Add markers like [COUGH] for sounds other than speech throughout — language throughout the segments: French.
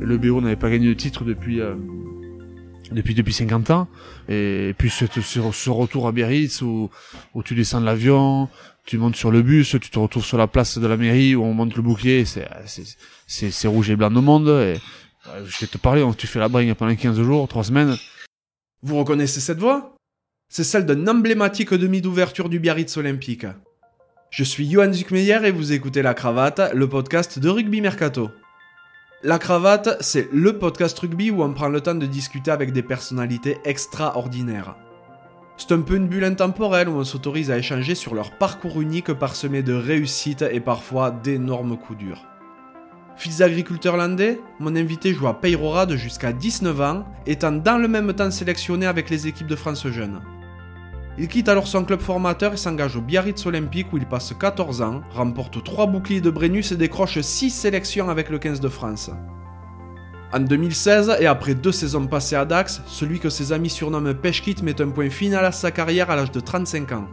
Le BO n'avait pas gagné de titre depuis euh, depuis depuis 50 ans. Et puis ce, ce, ce retour à Biarritz où, où tu descends de l'avion, tu montes sur le bus, tu te retrouves sur la place de la mairie où on monte le bouclier, c'est rouge et blanc de monde. Et, je vais te parler, tu fais la bringue pendant 15 jours, 3 semaines. Vous reconnaissez cette voix? C'est celle d'un emblématique demi d'ouverture du Biarritz Olympique. Je suis Johan Zuckmeyer et vous écoutez La Cravate, le podcast de Rugby Mercato. La Cravate, c'est le podcast rugby où on prend le temps de discuter avec des personnalités extraordinaires. C'est un peu une bulle intemporelle où on s'autorise à échanger sur leur parcours unique parsemé de réussites et parfois d'énormes coups durs. Fils d'agriculteur landais, mon invité joue à Peyrorade jusqu'à 19 ans, étant dans le même temps sélectionné avec les équipes de France Jeunes. Il quitte alors son club formateur et s'engage au Biarritz Olympique où il passe 14 ans, remporte 3 boucliers de Brennus et décroche 6 sélections avec le 15 de France. En 2016, et après deux saisons passées à Dax, celui que ses amis surnomment Peshkit met un point final à sa carrière à l'âge de 35 ans.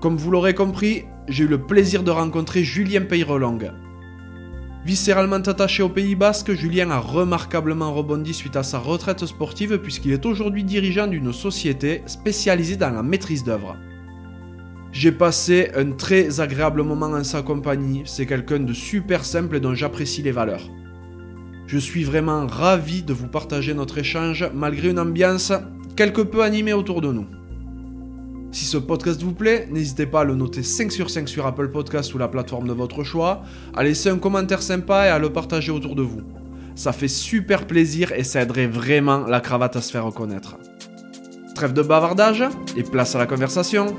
Comme vous l'aurez compris, j'ai eu le plaisir de rencontrer Julien Peyrelong, Viscéralement attaché au Pays Basque, Julien a remarquablement rebondi suite à sa retraite sportive puisqu'il est aujourd'hui dirigeant d'une société spécialisée dans la maîtrise d'œuvre. J'ai passé un très agréable moment en sa compagnie, c'est quelqu'un de super simple et dont j'apprécie les valeurs. Je suis vraiment ravi de vous partager notre échange malgré une ambiance quelque peu animée autour de nous. Si ce podcast vous plaît, n'hésitez pas à le noter 5 sur 5 sur Apple Podcast ou la plateforme de votre choix, à laisser un commentaire sympa et à le partager autour de vous. Ça fait super plaisir et ça aiderait vraiment la cravate à se faire reconnaître. Trêve de bavardage et place à la conversation.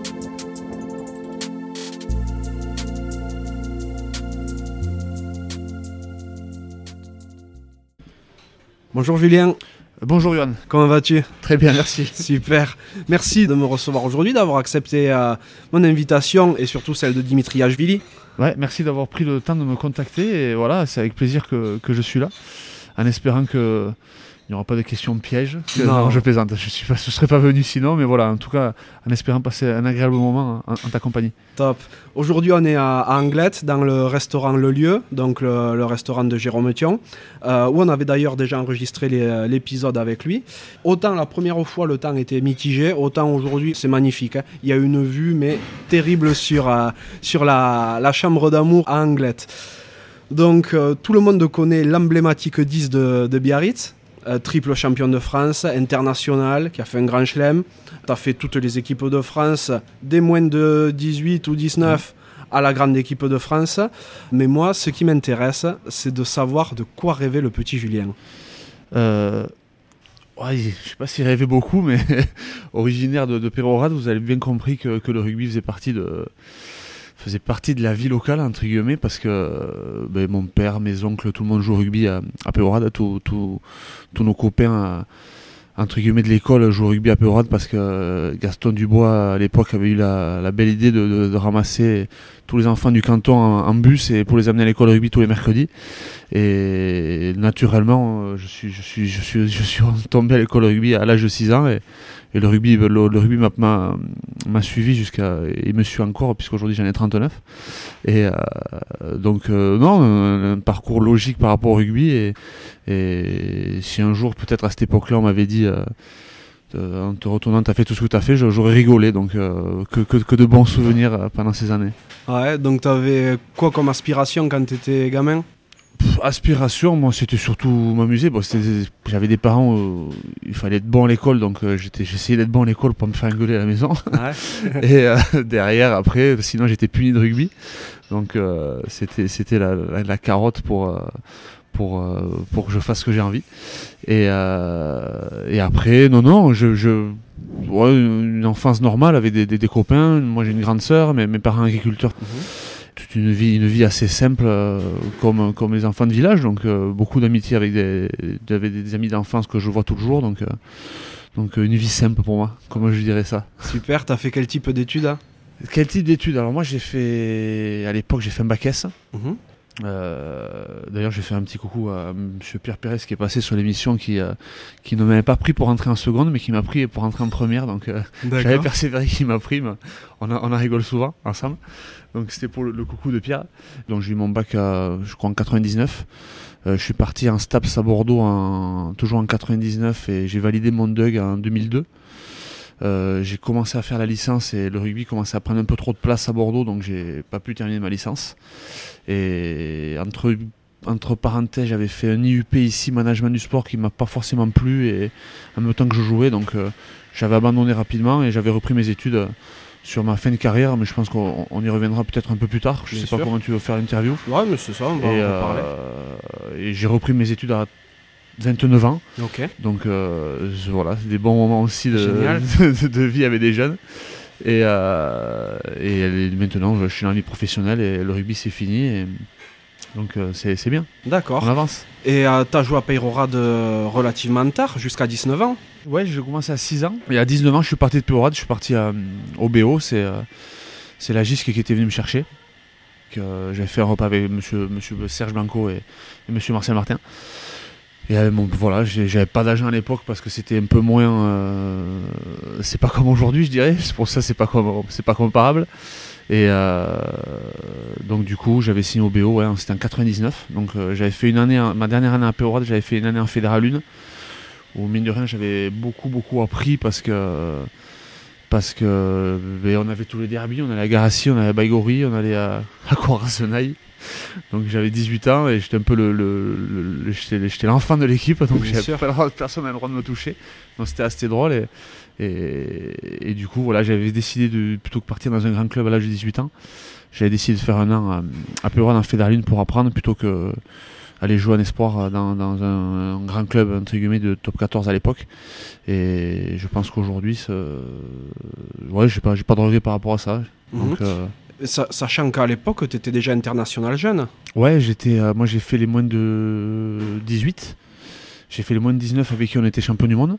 Bonjour Julien. Bonjour Yohan. Comment vas-tu? Très bien, merci. [LAUGHS] Super. Merci de me recevoir aujourd'hui, d'avoir accepté euh, mon invitation et surtout celle de Dimitri Ashvili. Ouais, merci d'avoir pris le temps de me contacter et voilà, c'est avec plaisir que, que je suis là, en espérant que il n'y aura pas de questions pièges. Non. je plaisante. Je suis pas, je serais pas venu sinon, mais voilà, en tout cas, en espérant passer un agréable moment en, en ta compagnie. Top. Aujourd'hui, on est à, à Anglette, dans le restaurant Le Lieu, donc le, le restaurant de Jérôme Thion, euh, où on avait d'ailleurs déjà enregistré l'épisode avec lui. Autant la première fois, le temps était mitigé, autant aujourd'hui, c'est magnifique. hein. Il y a une vue, mais terrible sur, euh, sur la, la chambre d'amour à Anglette. Donc, euh, tout le monde connaît l'emblématique 10 de, de Biarritz, triple champion de France, international, qui a fait un grand chelem. Tu as fait toutes les équipes de France, des moins de 18 ou 19 à la grande équipe de France. Mais moi, ce qui m'intéresse, c'est de savoir de quoi rêvait le petit Julien. Euh, ouais, je sais pas s'il rêvait beaucoup, mais [LAUGHS] originaire de, de vous avez bien compris que le rugby faisait partie de faisait partie de la vie locale entre guillemets parce que euh, ben, mon père, mes oncles, tout le monde joue au rugby à, à Pérorade, tous nos copains euh, entre guillemets de l'école jouent au rugby à Pérorade parce que euh, Gaston Dubois à l'époque avait eu la, belle idée de, de- de ramasser tous les enfants du canton en, en bus et pour les amener à l'école rugby tous les mercredis. Et naturellement je suis je suis je suis je suis [LAUGHS] tombé à l'école rugby à l'âge de 6 ans et, et le rugby le, rugby m'a- suivi jusqu'à et me suit encore puisqu'aujourd'hui j'en ai 39 et euh, donc euh, non un, parcours logique par rapport au rugby. Et, si un jour peut-être à cette époque-là on m'avait dit euh, en te retournant t'as fait tout ce que t'as fait j'aurais rigolé. Donc que, que, que de bons souvenirs pendant ces années. Ouais, donc tu avais quoi comme aspiration quand tu étais gamin? Pff, aspiration, moi c'était surtout m'amuser. Bon, j'avais des parents, euh, il fallait être bon à l'école, donc euh, j'essayais d'être bon à l'école pour me faire engueuler à la maison. Ouais. [LAUGHS] Et euh, derrière, après, sinon j'étais puni de rugby. Donc euh, c'était, la, la, la carotte pour, euh, pour, pour que je fasse ce que j'ai envie. Et, et après, non, non, je, je ouais, une enfance normale avec des, des, des copains. Moi j'ai une grande sœur, mais mes parents agriculteurs toute une vie, une vie assez simple euh, comme, comme les enfants de village, donc euh, beaucoup d'amitié avec des, avec des amis d'enfance que je vois tous les jours, donc, euh, donc une vie simple pour moi, comment je dirais ça? Super, t'as fait quel type d'études hein Quel type d'études? Alors moi j'ai fait, à l'époque j'ai fait un bac S, Mhm. Euh, D'ailleurs, j'ai fait un petit coucou à M. Pierre Pérez qui est passé sur l'émission, qui, euh, qui ne m'avait pas pris pour rentrer en seconde, mais qui m'a pris pour rentrer en première. Donc, euh, j'avais persévéré, qui m'a pris. mais on, a, on a rigole souvent ensemble. Donc, c'était pour le, le coucou de Pierre. Donc, j'ai eu mon bac, à, je crois, en 99. Euh, je suis parti en STAPS à Bordeaux, en, toujours en 99, et j'ai validé mon DUG en 2002. Euh, j'ai commencé à faire la licence et le rugby commençait à prendre un peu trop de place à Bordeaux, donc j'ai pas pu terminer ma licence. Et entre, entre parenthèses, j'avais fait un IUP ici, management du sport, qui m'a pas forcément plu, et en même temps que je jouais, donc euh, j'avais abandonné rapidement et j'avais repris mes études euh, sur ma fin de carrière, mais je pense qu'on on y reviendra peut-être un peu plus tard. Je sais sûr. pas comment tu veux faire l'interview. Ouais, mais c'est ça, on va Et, en reparler. euh, et j'ai repris mes études à 29 ans. Donc euh, je- voilà, c'est des bons moments aussi de, Génial. [LAUGHS] de, de vie avec des jeunes. Et, euh, et maintenant, je suis dans la vie professionnelle et le rugby c'est fini. Et donc euh, c'est bien, on D'accord. avance. Et euh, t'as joué à Peyrorade relativement tard, jusqu'à 19 ans Ouais, j'ai commencé à 6 ans. Et à 19 ans, je suis parti de Peurade, je suis parti à, au BO. C'est c'est la GISC qui était venu me chercher. J'avais fait un repas avec monsieur, monsieur Serge Blanco et, et monsieur Marcel Martin. Et euh, voilà, j'avais pas d'agent à l'époque parce que c'était un peu moins. euh, c'est pas comme aujourd'hui, je dirais. Pour ça, c'est pas comme, c'est pas comparable. Et euh, donc du coup, j'avais signé au BO. Ouais, c'était en 99. Donc j'avais fait une année, ma dernière année à Péorade, j'avais fait une année en Fédéral 1 où mine de rien j'avais beaucoup beaucoup appris parce que parce que ben, on avait tous les derbies, on allait à Garassi, on allait à Baigori, on allait à, à. Donc j'avais 18 ans et j'étais un peu le, le- le- le- j'étais l'enfant de l'équipe donc j'avais pas le droit- personne n'avait le droit de me toucher. Donc c'était assez drôle et, et, et du coup voilà j'avais décidé de plutôt que partir dans un grand club à l'âge de 18 ans, j'avais décidé de faire un an à, à Péroine en Fédéral 1 pour apprendre plutôt que aller jouer en espoir dans, dans un, un grand club entre guillemets de top 14 à l'époque et je pense qu'aujourd'hui ouais j'ai pas j'ai pas de regret par rapport à ça donc Mhm. euh, Sa- Sachant qu'à l'époque, t'étais déjà international jeune. ouais j'étais euh, moi j'ai fait les moins de 18 j'ai fait les moins de 19 avec qui on était champion du monde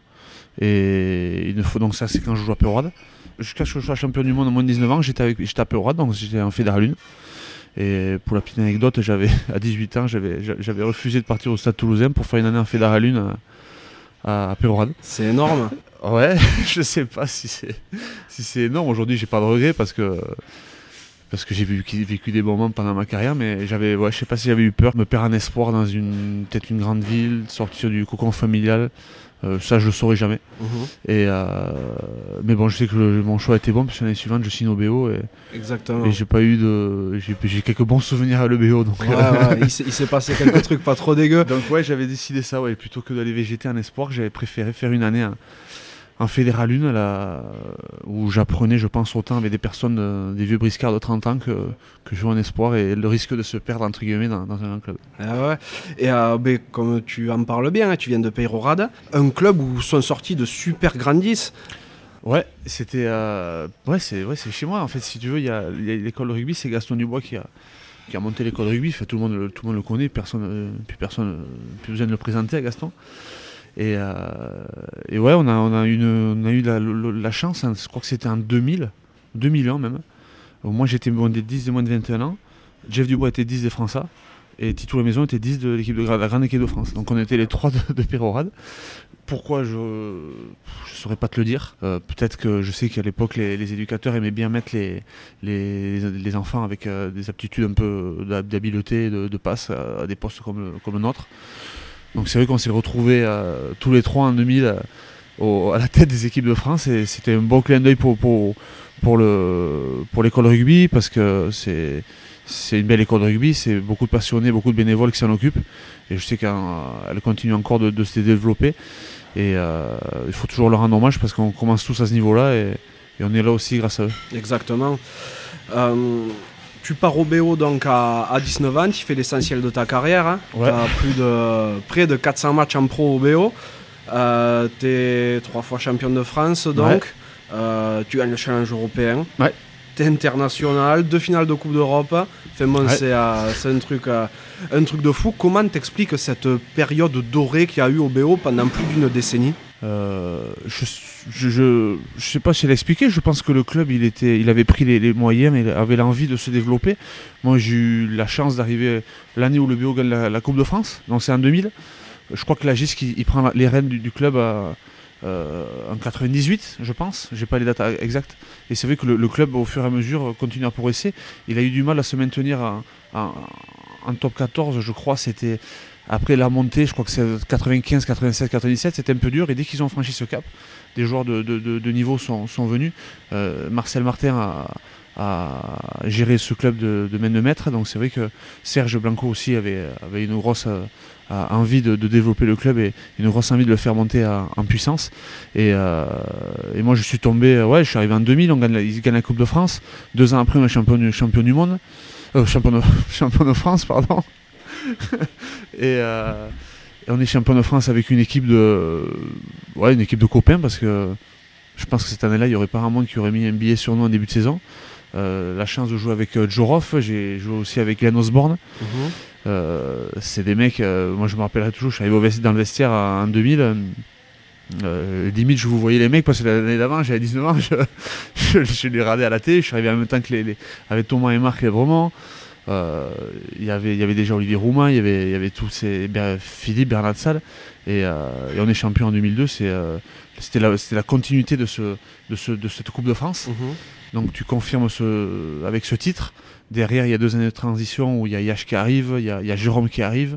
et il ne faut donc ça c'est quand je joue à Peurade jusqu'à ce que je sois champion du monde en moins de 19 ans j'étais avec j'étais à Peurade donc j'étais en fédéral 1 et pour la petite anecdote j'avais [LAUGHS] à 18 ans j'avais j'avais refusé de partir au stade toulousain pour faire une année en fédéral 1 à, à C'est énorme. [LAUGHS] Ouais, [LAUGHS] je sais pas si c'est si c'est énorme. Aujourd'hui, j'ai pas de regrets parce que parce que j'ai vécu, vécu des bons moments pendant ma carrière, mais j'avais ouais, je sais pas si j'avais eu peur de me perdre en espoir dans une peut-être une grande ville, sortir du cocon familial. Euh, ça, je le saurais jamais. Mhm. Et euh, mais bon, je sais que le- mon choix était bon puisque l'année suivante, je signe au BO et, Exactement. et j'ai pas eu de j'ai quelques bons souvenirs à le BO donc. Ouais, ouais, il s'est- passé quelques [LAUGHS] trucs pas trop dégueux. Donc ouais, j'avais décidé ça, ouais, plutôt que d'aller végéter en espoir, j'avais préféré faire une année en fédéral 1 à la- où j'apprenais, je pense, autant avec des personnes, euh, des vieux briscards de 30 ans que, que je joue en espoir et le risque de se perdre, entre guillemets, dans, dans un grand club. Ah ouais. Et euh, ben, comme tu en parles bien, hein, tu viens de Peyrorade, un club où sont sortis de super grandis. Ouais, c'était... euh, ouais, c'est ouais, chez moi, en fait, si tu veux, il y a, l'école de rugby, c'est Gaston Dubois qui a, qui a monté l'école de rugby, Fait, tout, le monde, le- tout le monde le connaît, personne, euh, plus personne, plus besoin de le présenter à Gaston. Et, euh, et ouais, on a, eu la, chance, hein, je crois que c'était en 2000, 2001 même. où Moi j'étais moins des 10 et moins de 21 ans. Jeff Dubois était 10 des Français. Et Tito La Maison était 10 de l'équipe de la grande équipe de France. Donc on était les trois de, de Pérorade. Pourquoi je je saurais pas te le dire. Euh, Peut-être que je sais qu'à l'époque les, éducateurs aimaient bien mettre les, enfants avec euh, des aptitudes un peu d'hab- d'habileté, de, passe à, des postes comme comme le nôtre. Donc c'est vrai qu'on s'est retrouvés euh, tous les trois en 2000 euh, au- à la tête des équipes de France et c'était un bon clin d'œil pour, pour, pour, le, pour l'école rugby parce que c'est, c'est une belle école de rugby, c'est beaucoup de passionnés, beaucoup de bénévoles qui s'en occupent et je sais qu'elle continue encore de, de se développer et euh, il faut toujours leur rendre hommage parce qu'on commence tous à ce niveau-là et, et on est là aussi grâce à eux. Exactement. Euh, tu pars au BO donc à, à 19 ans, tu fais l'essentiel de ta carrière. Hein. Ouais. Tu as plus de, près de 400 matchs en pro au BO. Euh, tu es trois fois champion de France donc. Ouais. Euh, tu gagnes le challenge européen. Ouais. Tu es international, deux finales de Coupe d'Europe. Enfin, bon, Ouais. c'est, euh, c'est un, truc, euh, un truc de fou. Comment t'expliques cette période dorée qu'il y a eu au BO pendant plus d'une décennie? Euh, je, je, sais pas si elle a expliqué, je pense que le club il, était, il avait pris les, moyens et avait l'envie de se développer. Moi j'ai eu la chance d'arriver l'année où le BO gagne la, Coupe de France, donc c'est en 2000. Je crois que la GIS il, prend les rênes du, club euh, en 98, je pense, j'ai pas les dates exactes. Et c'est vrai que le, club au fur et à mesure continue à progresser. Il a eu du mal à se maintenir en top 14, je crois, c'était après la montée, je crois que c'est 95, 96, 97, c'était un peu dur. Et dès qu'ils ont franchi ce cap, des joueurs de, niveau sont, venus. Euh, Marcel Martin a, géré ce club de, de main de maître. Donc c'est vrai que Serge Blanco aussi avait, une grosse euh, envie de, développer le club et une grosse envie de le faire monter en puissance. Euh, et, moi je suis tombé, ouais, je suis arrivé en 2000, on gagne la, ils gagnent la Coupe de France. Deux ans après, on est champion, champion du monde. champion, [LAUGHS] champion de France, pardon. [LAUGHS] Euh, et, on est champion de France avec une équipe de, ouais, une équipe de copains parce que je pense que cette année-là, il n'y aurait pas un monde qui aurait mis un billet sur nous en début de saison. Euh, la chance de jouer avec euh, Joroff, j'ai joué aussi avec Glenn Osborne. Mhm. c'est des mecs, moi je me rappellerai toujours, je suis arrivé dans le vestiaire en 2000. limite, je vous voyais les mecs parce que l'année d'avant, j'avais 19 ans, [LAUGHS] je, je, les regardais à la télé. Je suis arrivé en même temps que les, avec Thomas et Marc et vraiment. Euh, y il y avait déjà Olivier Roumain, il y avait, y avait tous ces Philippe, Bernard Salle, euh, et, on est champion en 2002. Euh, c'était la, la, continuité de, ce, de, de, cette Coupe de France. Mhm. Donc tu confirmes ce, avec ce titre. Derrière, il y a deux années de transition où il y a Yash qui arrive, il y a, Jérôme qui arrive.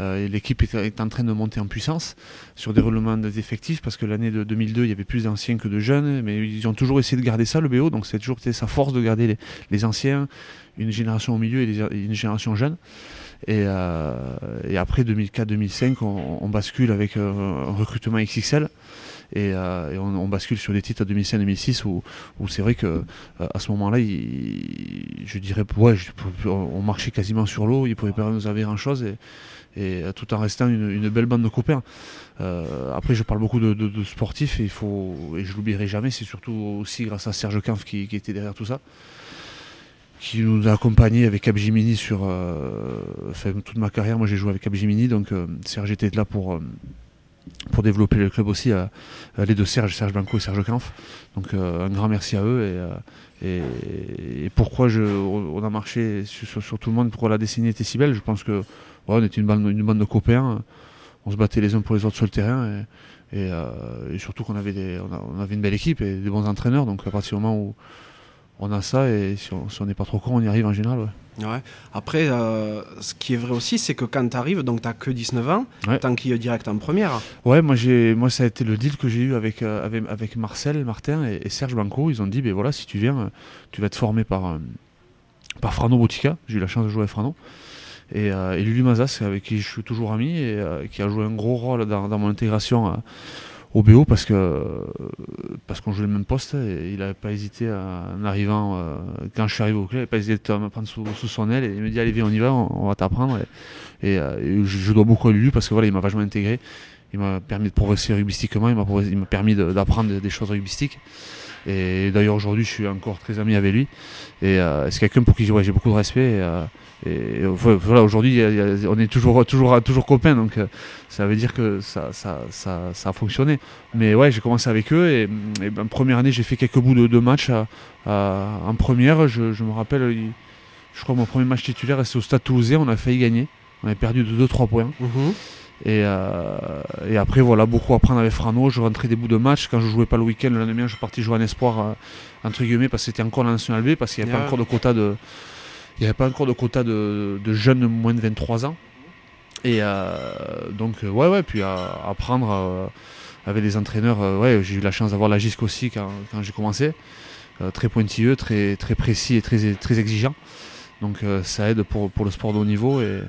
et l'équipe est, en train de monter en puissance sur des roulements d'effectifs parce que l'année de 2002, il y avait plus d'anciens que de jeunes. Mais ils ont toujours essayé de garder ça, le BO. Donc c'est toujours sa force de garder les, les anciens une génération au milieu et une génération jeune. Et, euh, après 2004-2005, on, bascule avec euh, un recrutement XXL. Et, euh, on, bascule sur les titres à 2005-2006 où, c'est vrai que à ce moment-là, je dirais, ouais, on marchait quasiment sur l'eau, il ne pouvait pas nous avoir grand chose. Et, tout en restant une, belle bande de copains. après, je parle beaucoup de, sportifs et, il faut, et je l'oublierai jamais, c'est surtout aussi grâce à Serge Kampf qui était derrière tout ça qui nous a accompagnés avec Capgemini sur euh, toute ma carrière. Moi, j'ai joué avec Capgemini, donc euh, Serge était là pour, euh, pour développer le club aussi, les deux Serge, Serge Blanco et Serge Kampf. Donc, un grand merci à eux. Et, pourquoi on a marché sur, tout le monde, pourquoi la décennie était si belle Je pense que on était une bande, de copains. On se battait les uns pour les autres sur le terrain. Et, surtout qu'on avait, on, avait une belle équipe et des bons entraîneurs. Donc, à partir du moment où on a ça et si on n'est pas trop con, on y arrive en général. Ouais. Après, euh, ce qui est vrai aussi, c'est que quand tu arrives, donc tu n'as que 19 ans, ouais. tant qu'il est direct en première. Ouais, moi, moi ça a été le deal que j'ai eu avec, euh, avec, avec, Marcel, Martin et, Serge Blanco. Ils ont dit, ben voilà, si tu viens, tu vas être formé par, euh, par Frano Boutica. J'ai eu la chance de jouer avec Frano. Et, et Lulu Mazas, avec qui je suis toujours ami et qui a joué un gros rôle dans, dans mon intégration au BO parce que parce qu'on joue le même poste et il n'avait pas hésité en arrivant euh, quand je suis arrivé au club, il n'a pas hésité à me prendre sous, son aile et il me dit allez viens on y va, on, va t'apprendre. Et, euh, je, dois beaucoup à lui parce que voilà il m'a vachement intégré, il m'a permis de progresser rugbystiquement, il m'a permis d'apprendre des choses rugbystiques et d'ailleurs aujourd'hui je suis encore très ami avec lui et euh, c'est quelqu'un pour qui j'ai beaucoup de respect et voilà, aujourd'hui, on est toujours, toujours, toujours copains, donc euh, ça veut dire que ça, ça, ça, a fonctionné. Mais ouais, j'ai commencé avec eux et, ben, première année, j'ai fait quelques bouts de, matchs en première. Je, me rappelle, je crois que mon premier match titulaire, c'était au Stade Toulousain, on a failli gagner. On avait perdu de 2-3 points. Mhm. Et, euh, et, après, voilà, beaucoup à prendre avec Frano. Je rentrais des bouts de match. Quand je jouais pas le week-end, le lendemain, je partais jouer en espoir, euh, entre guillemets, parce que c'était encore la National B, parce qu'il n'y avait pas encore de quota de il n'y avait pas encore de quota de, jeunes moins de 23 ans. Et euh, donc, ouais, ouais, puis à, apprendre euh, avec des entraîneurs. ouais, j'ai eu la chance d'avoir la GISC aussi quand, j'ai commencé. très pointilleux, très, très précis et très, très exigeant. Donc ça aide pour, le sport de haut niveau. Et,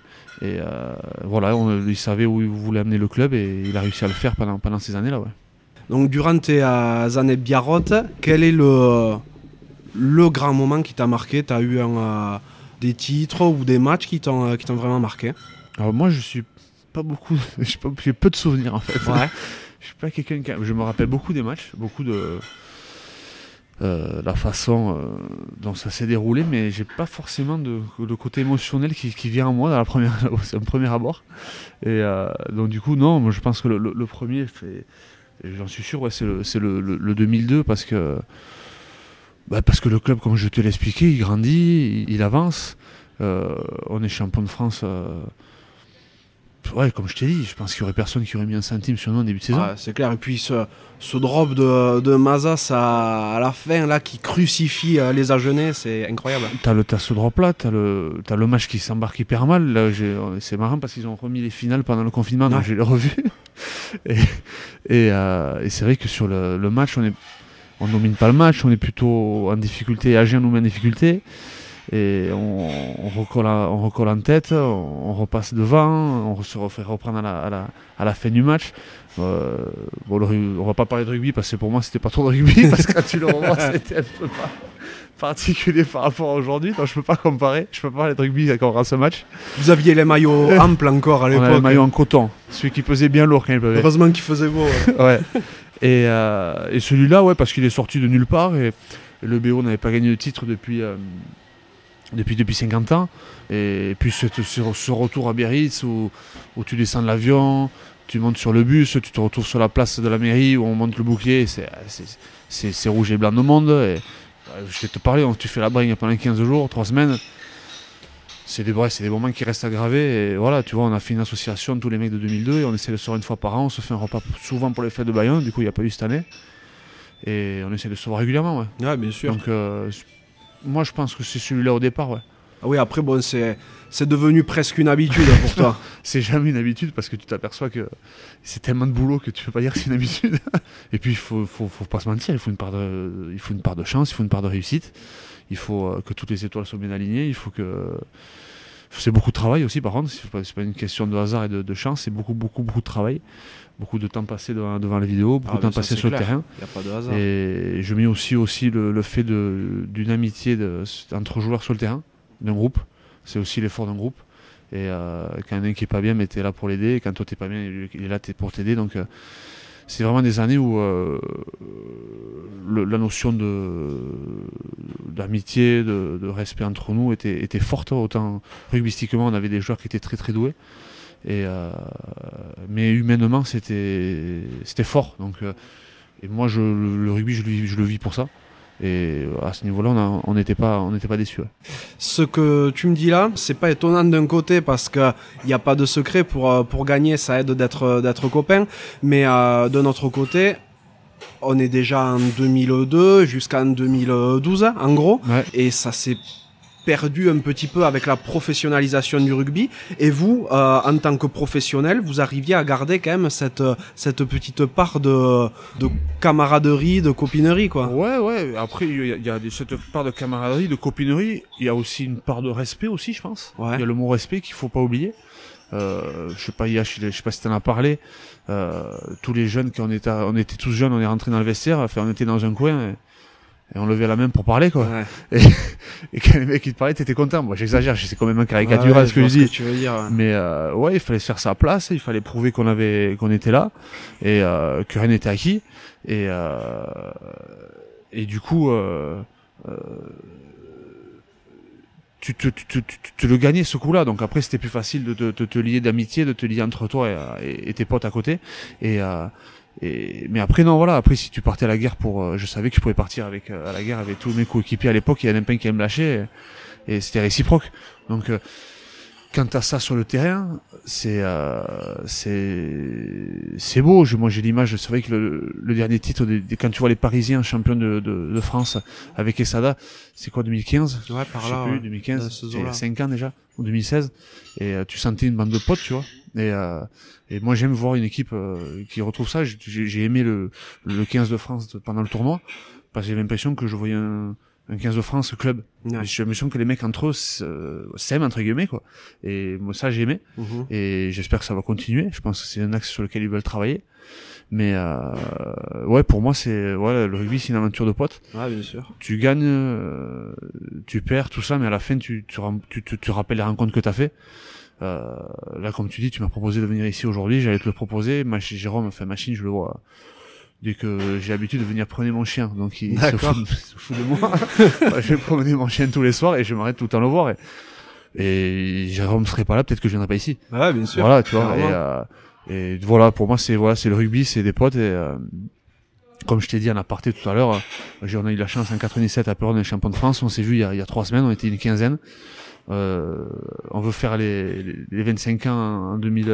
voilà, on, il savait où il voulait amener le club et il a réussi à le faire pendant, pendant ces années-là. Ouais. Donc durant tes années Biarrotte, quel est le, le grand moment qui t'a marqué? Tu as eu un des titres ou des matchs qui t'ont qui t'ont vraiment marqué? Alors moi je suis pas beaucoup, [LAUGHS] j'ai peu de souvenirs en fait. Ouais. [LAUGHS] je suis pas quelqu'un qui, je me rappelle beaucoup des matchs, beaucoup de euh, la façon euh, dont ça s'est déroulé, mais j'ai pas forcément de, côté émotionnel qui, vient en moi dans la première, [LAUGHS] un premier abord. Et euh, donc du coup non, moi je pense que le, le, premier j'en suis sûr, c'est le, le, le- le 2002 parce que, bah, parce que le club, comme je te l'ai expliqué, il grandit, il, avance. On est champion de France. Ouais, comme je t'ai dit, je pense qu'il y aurait personne qui aurait mis un centime sur nous en début de saison. Ouais, c'est clair. Et puis ce, ce drop de, de Maza, ça, à la fin, là, qui crucifie euh, les Agenais, c'est incroyable. T'as le t'as ce drop là, t'as le t'as le match qui s'embarque hyper mal. Là, c'est marrant parce qu'ils ont remis les finales pendant le confinement, donc j'ai les revu. [LAUGHS] et et, euh, et c'est vrai que sur le, le match, on est on domine pas le match, on est plutôt en difficulté. Agen nous met en difficulté et on, on recolle en- on recolle en tête, on, on repasse devant, on se refait reprendre à la, à la, à la fin du match. Euh, bon, le on va pas parler de rugby parce que pour moi c'était pas trop de rugby parce que quand tu le [LAUGHS] revois c'était un peu pas particulier par rapport à aujourd'hui donc je peux pas comparer je peux pas parler de rugby quand on ce match Vous aviez les maillots [LAUGHS] amples encore à l'époque. maillot en coton celui qui pesait bien lourd quand il pleuvait Heureusement qu'il faisait beau. ouais. [LAUGHS] ouais. Et, euh, et celui-là, ouais, parce qu'il est sorti de nulle part et, et le BO n'avait pas gagné de titre depuis, euh, depuis, depuis 50 ans. Et, puis ce, ce- retour à Biarritz où, où tu descends de l'avion, tu montes sur le bus, tu te retrouves sur la place de la mairie où on monte le bouclier, c'est- c'est c'est- c'est rouge et blanc de monde. Et, euh, je vais te parler, tu fais la bringue pendant 15 jours, 3 semaines. C'est des, c'est des moments qui restent aggravés. Et voilà, tu vois, on a fait une association, tous les mecs de 2002, et on essaie de se voir une fois par an. On se fait un repas souvent pour les fêtes de Bayonne, du coup, il n'y a pas eu cette année. Et on essaie de se voir régulièrement, ouais. Ouais, bien sûr. Donc, euh, moi, je pense que c'est celui-là au départ, ouais. Ah oui, après, bon, c'est c'est devenu presque une habitude pour toi. [LAUGHS] C'est jamais une habitude parce que tu t'aperçois que c'est tellement de boulot que tu peux pas dire que c'est une habitude. [LAUGHS] Et puis, il faut, faut, faut pas se mentir, il faut, une part de, il faut une part de chance, il faut une part de réussite. Il faut euh, que toutes les étoiles soient bien alignées, il faut que. C'est beaucoup de travail aussi, par contre. C'est pas, pas une question de hasard et de, de chance, c'est beaucoup, beaucoup, beaucoup de travail. Beaucoup de temps passé devant, devant les vidéos, beaucoup Ah, de temps passé sur clair. le terrain. Il n'y a pas de hasard. Et je mets aussi, aussi le, le fait d'une amitié de- entre joueurs sur le terrain, d'un groupe. C'est aussi l'effort d'un groupe. Et euh, quand un qui est pas bien, mais t'es là pour l'aider. Et quand toi t'es pas bien, il est là pour t'aider. Donc euh, c'est vraiment des années où euh, le- la notion de d'amitié, de, de respect entre nous était, était forte. Autant rugbystiquement, on avait des joueurs qui étaient très très doués. Et, euh, mais humainement, c'était fort. Donc, euh, et moi, je, le, rugby, je, je le vis pour ça. Et à ce niveau-là, on n'était pas, on n'était pas déçus. ouais. Ce que tu me dis là, c'est pas étonnant d'un côté parce que il n'y a pas de secret pour euh, pour gagner, ça aide d'être d'être copain, mais euh, de notre côté, on est déjà en 2002 jusqu'en 2012 en gros, Ouais. et ça s'est perdu un petit peu avec la professionnalisation du rugby. Et vous, euh, en tant que professionnel, vous arriviez à garder quand même cette cette petite part de de camaraderie, de copinerie quoi. Ouais, ouais. Après, il y a, y cette part de camaraderie, de copinerie. Il y a aussi une part de respect aussi, je pense. Ouais. Il y a le mot respect qu'il faut pas oublier. Euh, je sais pas, Yash, je sais pas si t'en as parlé. Euh, tous les jeunes, quand on était, on était tous jeunes, on est rentrés dans le vestiaire, enfin, on était dans un coin et, et on levait la main pour parler, quoi. Ouais. [LAUGHS] Et quand les mecs ils te parlaient, t'étais content. Moi, j'exagère, c'est quand même un caricatural Ouais, ouais, ce que je dis. que tu veux dire. ouais. Mais euh, ouais, il fallait se faire sa place, il fallait prouver qu'on avait, qu'on était là et euh, que rien n'était acquis. Et euh, et du coup, euh, euh, tu, te, tu, tu, te- tu le gagnais ce coup-là. Donc après, c'était plus facile de, te- de te lier d'amitié, de te lier entre toi et, et- et tes potes à côté. Et, euh, mais après non, voilà. Après, si tu partais à la guerre pour, euh, je savais que je pouvais partir avec euh, à la guerre avec tous mes coéquipiers à l'époque. Il y en a un pas qui allait me lâcher et, c'était réciproque. Donc quand t'as ça sur le terrain, c'est euh, c'est c'est beau. Je, moi, j'ai l'image. C'est vrai que le, le dernier titre, des, des- quand tu vois les Parisiens champions de, de, de France avec Essada, c'est quoi 2015 Ouais, par Je sais là. plus, ouais. 2015, Dans ce c'est il y a zoo-là. 5 ans déjà, ou 2016. Et euh, tu sentais une bande de potes, tu vois. Et, euh, et moi, j'aime voir une équipe euh, qui retrouve ça. J'ai aimé le, le 15 de France pendant le tournoi, parce que j'ai l'impression que je voyais un, un 15 de France club. Ouais. J'ai l'impression que les mecs entre eux euh, s'aiment, entre guillemets, quoi. Et moi, ça, j'ai aimé. Mhm. Et j'espère que ça va continuer. Je pense que c'est un axe sur lequel ils veulent travailler. Mais euh, ouais, pour moi, c'est ouais, le rugby, c'est une aventure de potes. Ouais, bien sûr. Tu gagnes, euh, tu perds, tout ça, mais à la fin, tu, tu, tu, tu, tu rappelles les rencontres que tu as fait. Euh, là, comme tu dis, tu m'as proposé de venir ici aujourd'hui, j'allais te le proposer. Mach- Jérôme, enfin machine, je le vois. Dès que j'ai l'habitude de venir promener mon chien, donc il se fout, de- se fout de moi. [LAUGHS] Bah, je vais promener mon chien tous les soirs et je m'arrête tout le temps le voir. Et, et Jérôme serait pas là, peut-être que je viendrais pas ici. Ouais, bien sûr. Voilà, tu vois. Et, euh, et voilà, pour moi, c'est voilà, c'est le rugby, c'est des potes. Et euh, comme je t'ai dit en aparté tout à l'heure, euh, on a eu la chance en 97 à d'être champion de France. On s'est vu il y, a, il y, a, trois semaines, on était une quinzaine. Euh, on veut faire les, les 25 ans en 2000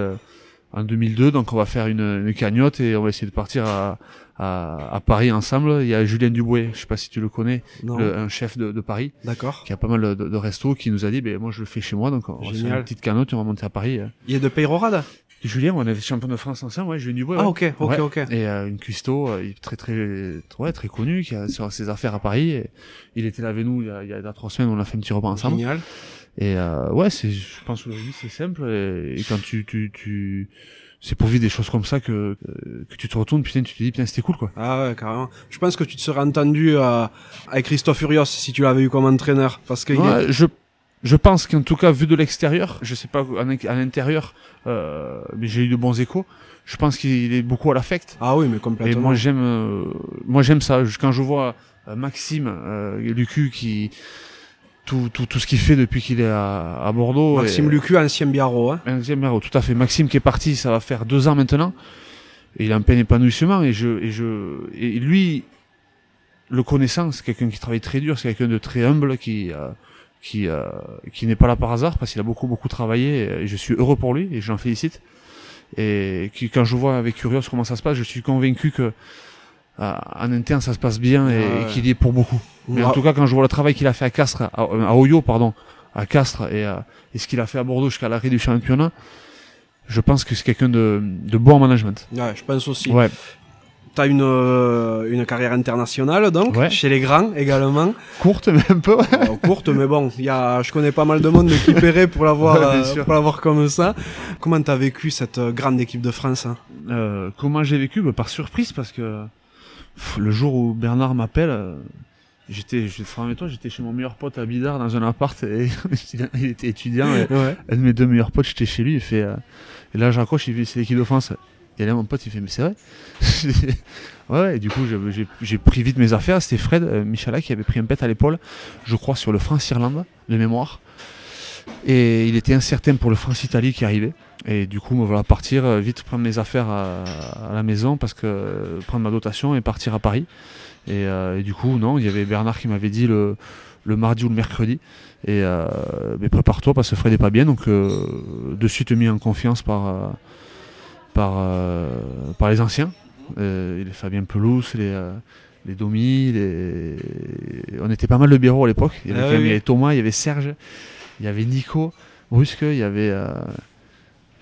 en 2002, donc on va faire une, une, cagnotte et on va essayer de partir à, à, à, Paris ensemble. Il y a Julien Dubouet, je sais pas si tu le connais, le, un chef de, de Paris, d'accord, qui a pas mal de, de, restos, qui nous a dit, ben moi je le fais chez moi, donc on va faire une petite cagnotte et on va monter à Paris. Il est de Peyrorade? Julien, on avait champion de France ensemble, ouais, Julien Dubouet. Ah ok, ok, ouais. ok. Et euh, une cuistot euh, très très ouais, très connu qui a sur ses affaires à Paris. Et il était là avec nous il y, a, il y a trois semaines, on a fait un petit repas ensemble. Génial. Et euh, ouais, c'est, je pense rugby c'est simple et, et, quand tu tu tu c'est pour vivre des choses comme ça que, que tu te retournes, putain, tu te dis, putain, c'était cool, quoi. Ah ouais, carrément. Je pense que tu te serais entendu euh, avec Christophe Urios si tu l'avais eu comme entraîneur. Parce que ouais, est... je, je pense qu'en tout cas, vu de l'extérieur, je sais pas à l'intérieur, euh, mais j'ai eu de bons échos. Je pense qu'il est beaucoup à l'affect. Ah oui, mais complètement. Et moi, j'aime, euh, moi, j'aime ça. Quand je vois euh, Maxime, euh, Lucu qui, tout, tout, tout ce qu'il fait depuis qu'il est à, à Bordeaux. Maxime et, Lucu, ancien Biarro. Hein. Ancien Biarro, tout à fait. Maxime qui est parti, ça va faire deux ans maintenant. Et il a un plein épanouissement. Et, je, et, je, et lui, le connaissant, c'est quelqu'un qui travaille très dur, c'est quelqu'un de très humble, qui, euh, qui, euh, qui n'est pas là par hasard, parce qu'il a beaucoup, beaucoup travaillé. Et je suis heureux pour lui, et j'en félicite. Et qui, quand je vois avec Curios comment ça se passe, je suis convaincu que en interne ça se passe bien et, et qu'il y est pour beaucoup. Mais en tout cas, quand je vois le travail qu'il a fait à Castres, à, à Oyo, pardon, à Castres et, euh, et ce qu'il a fait à Bordeaux jusqu'à l'arrêt du championnat, je pense que c'est quelqu'un de, de bon en management. Ouais, je pense aussi. Ouais. T'as une, euh, une carrière internationale, donc, Ouais. chez les grands également. Courte, mais un peu. ouais. Euh, courte, mais bon, il y a, je connais pas mal de monde qui paierait pour l'avoir, [LAUGHS] euh, pour l'avoir comme ça. Comment t'as vécu cette euh, grande équipe de France hein? Euh, comment j'ai vécu? Bah, Par surprise, parce que pff, le jour où Bernard m'appelle, euh, j'étais, je te toi, j'étais chez mon meilleur pote à Bidart dans un appart et [LAUGHS] il était étudiant. Et Ouais. un de mes deux meilleurs potes, j'étais chez lui, il fait. euh, et là, je raccroche, il fait c'est l'équipe de France. Et là, mon pote, il fait mais c'est vrai? [LAUGHS] Ouais, ouais, et du coup, j'ai pris vite mes affaires. C'était Fred euh, Michala qui avait pris un pet à l'épaule, je crois, sur le France-Irlande, de mémoire. Et il était incertain pour le France-Italie qui arrivait. Et du coup, me voilà partir, euh, vite prendre mes affaires à, à la maison, parce que euh, prendre ma dotation et partir à Paris. Et, euh, et du coup, non, il y avait Bernard qui m'avait dit le, le mardi ou le mercredi. Et euh, mais prépare-toi parce que Fred est pas bien. Donc, euh, de suite mis en confiance par, par, par les anciens. Les Fabien Pelouse, les, les Domi, les... on était pas mal de bureaux à l'époque. Il y avait, Ah oui, oui. Thomas, il y avait Serge, il y avait Nico, Brusque, il y avait, euh,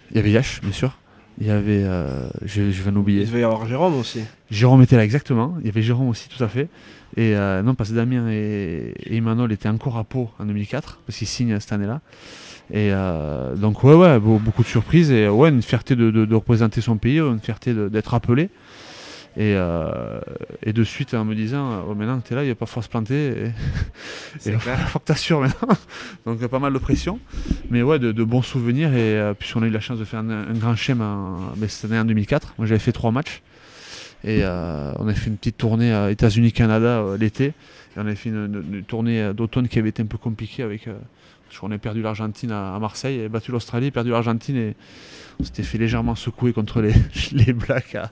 il y avait Yash, bien sûr. Il y avait, euh, je, je vais en Il devait y avoir Jérôme aussi. Jérôme était là exactement. Il y avait Jérôme aussi, tout à fait. Et euh, non, parce que Damien et, et Emmanuel étaient encore à Pau en 2004, parce qu'ils signent cette année-là. Et donc, ouais, ouais, beau- beaucoup de surprises. Et ouais, une fierté de, de- de représenter son pays, une fierté d'être appelé. Et, euh, et de suite, en me disant, oh, maintenant que t'es là, il n'y a pas à se planter. Et, [LAUGHS] et clair. [LAUGHS] faut que t'assures maintenant. Donc, pas mal de pression. Mais ouais, de, de bons souvenirs. Et euh, puisqu'on a eu la chance de faire un, un grand schéma en- ben, cette année en 2004, moi j'avais fait trois matchs. Et euh, on a fait une petite tournée à États-Unis-Canada euh, l'été. Et on a fait une, une- une tournée d'automne qui avait été un peu compliquée avec. Qu'on a perdu l'Argentine à, à Marseille, et battu l'Australie, perdu l'Argentine et on s'était fait légèrement secouer contre les, [LAUGHS] les Blacks à-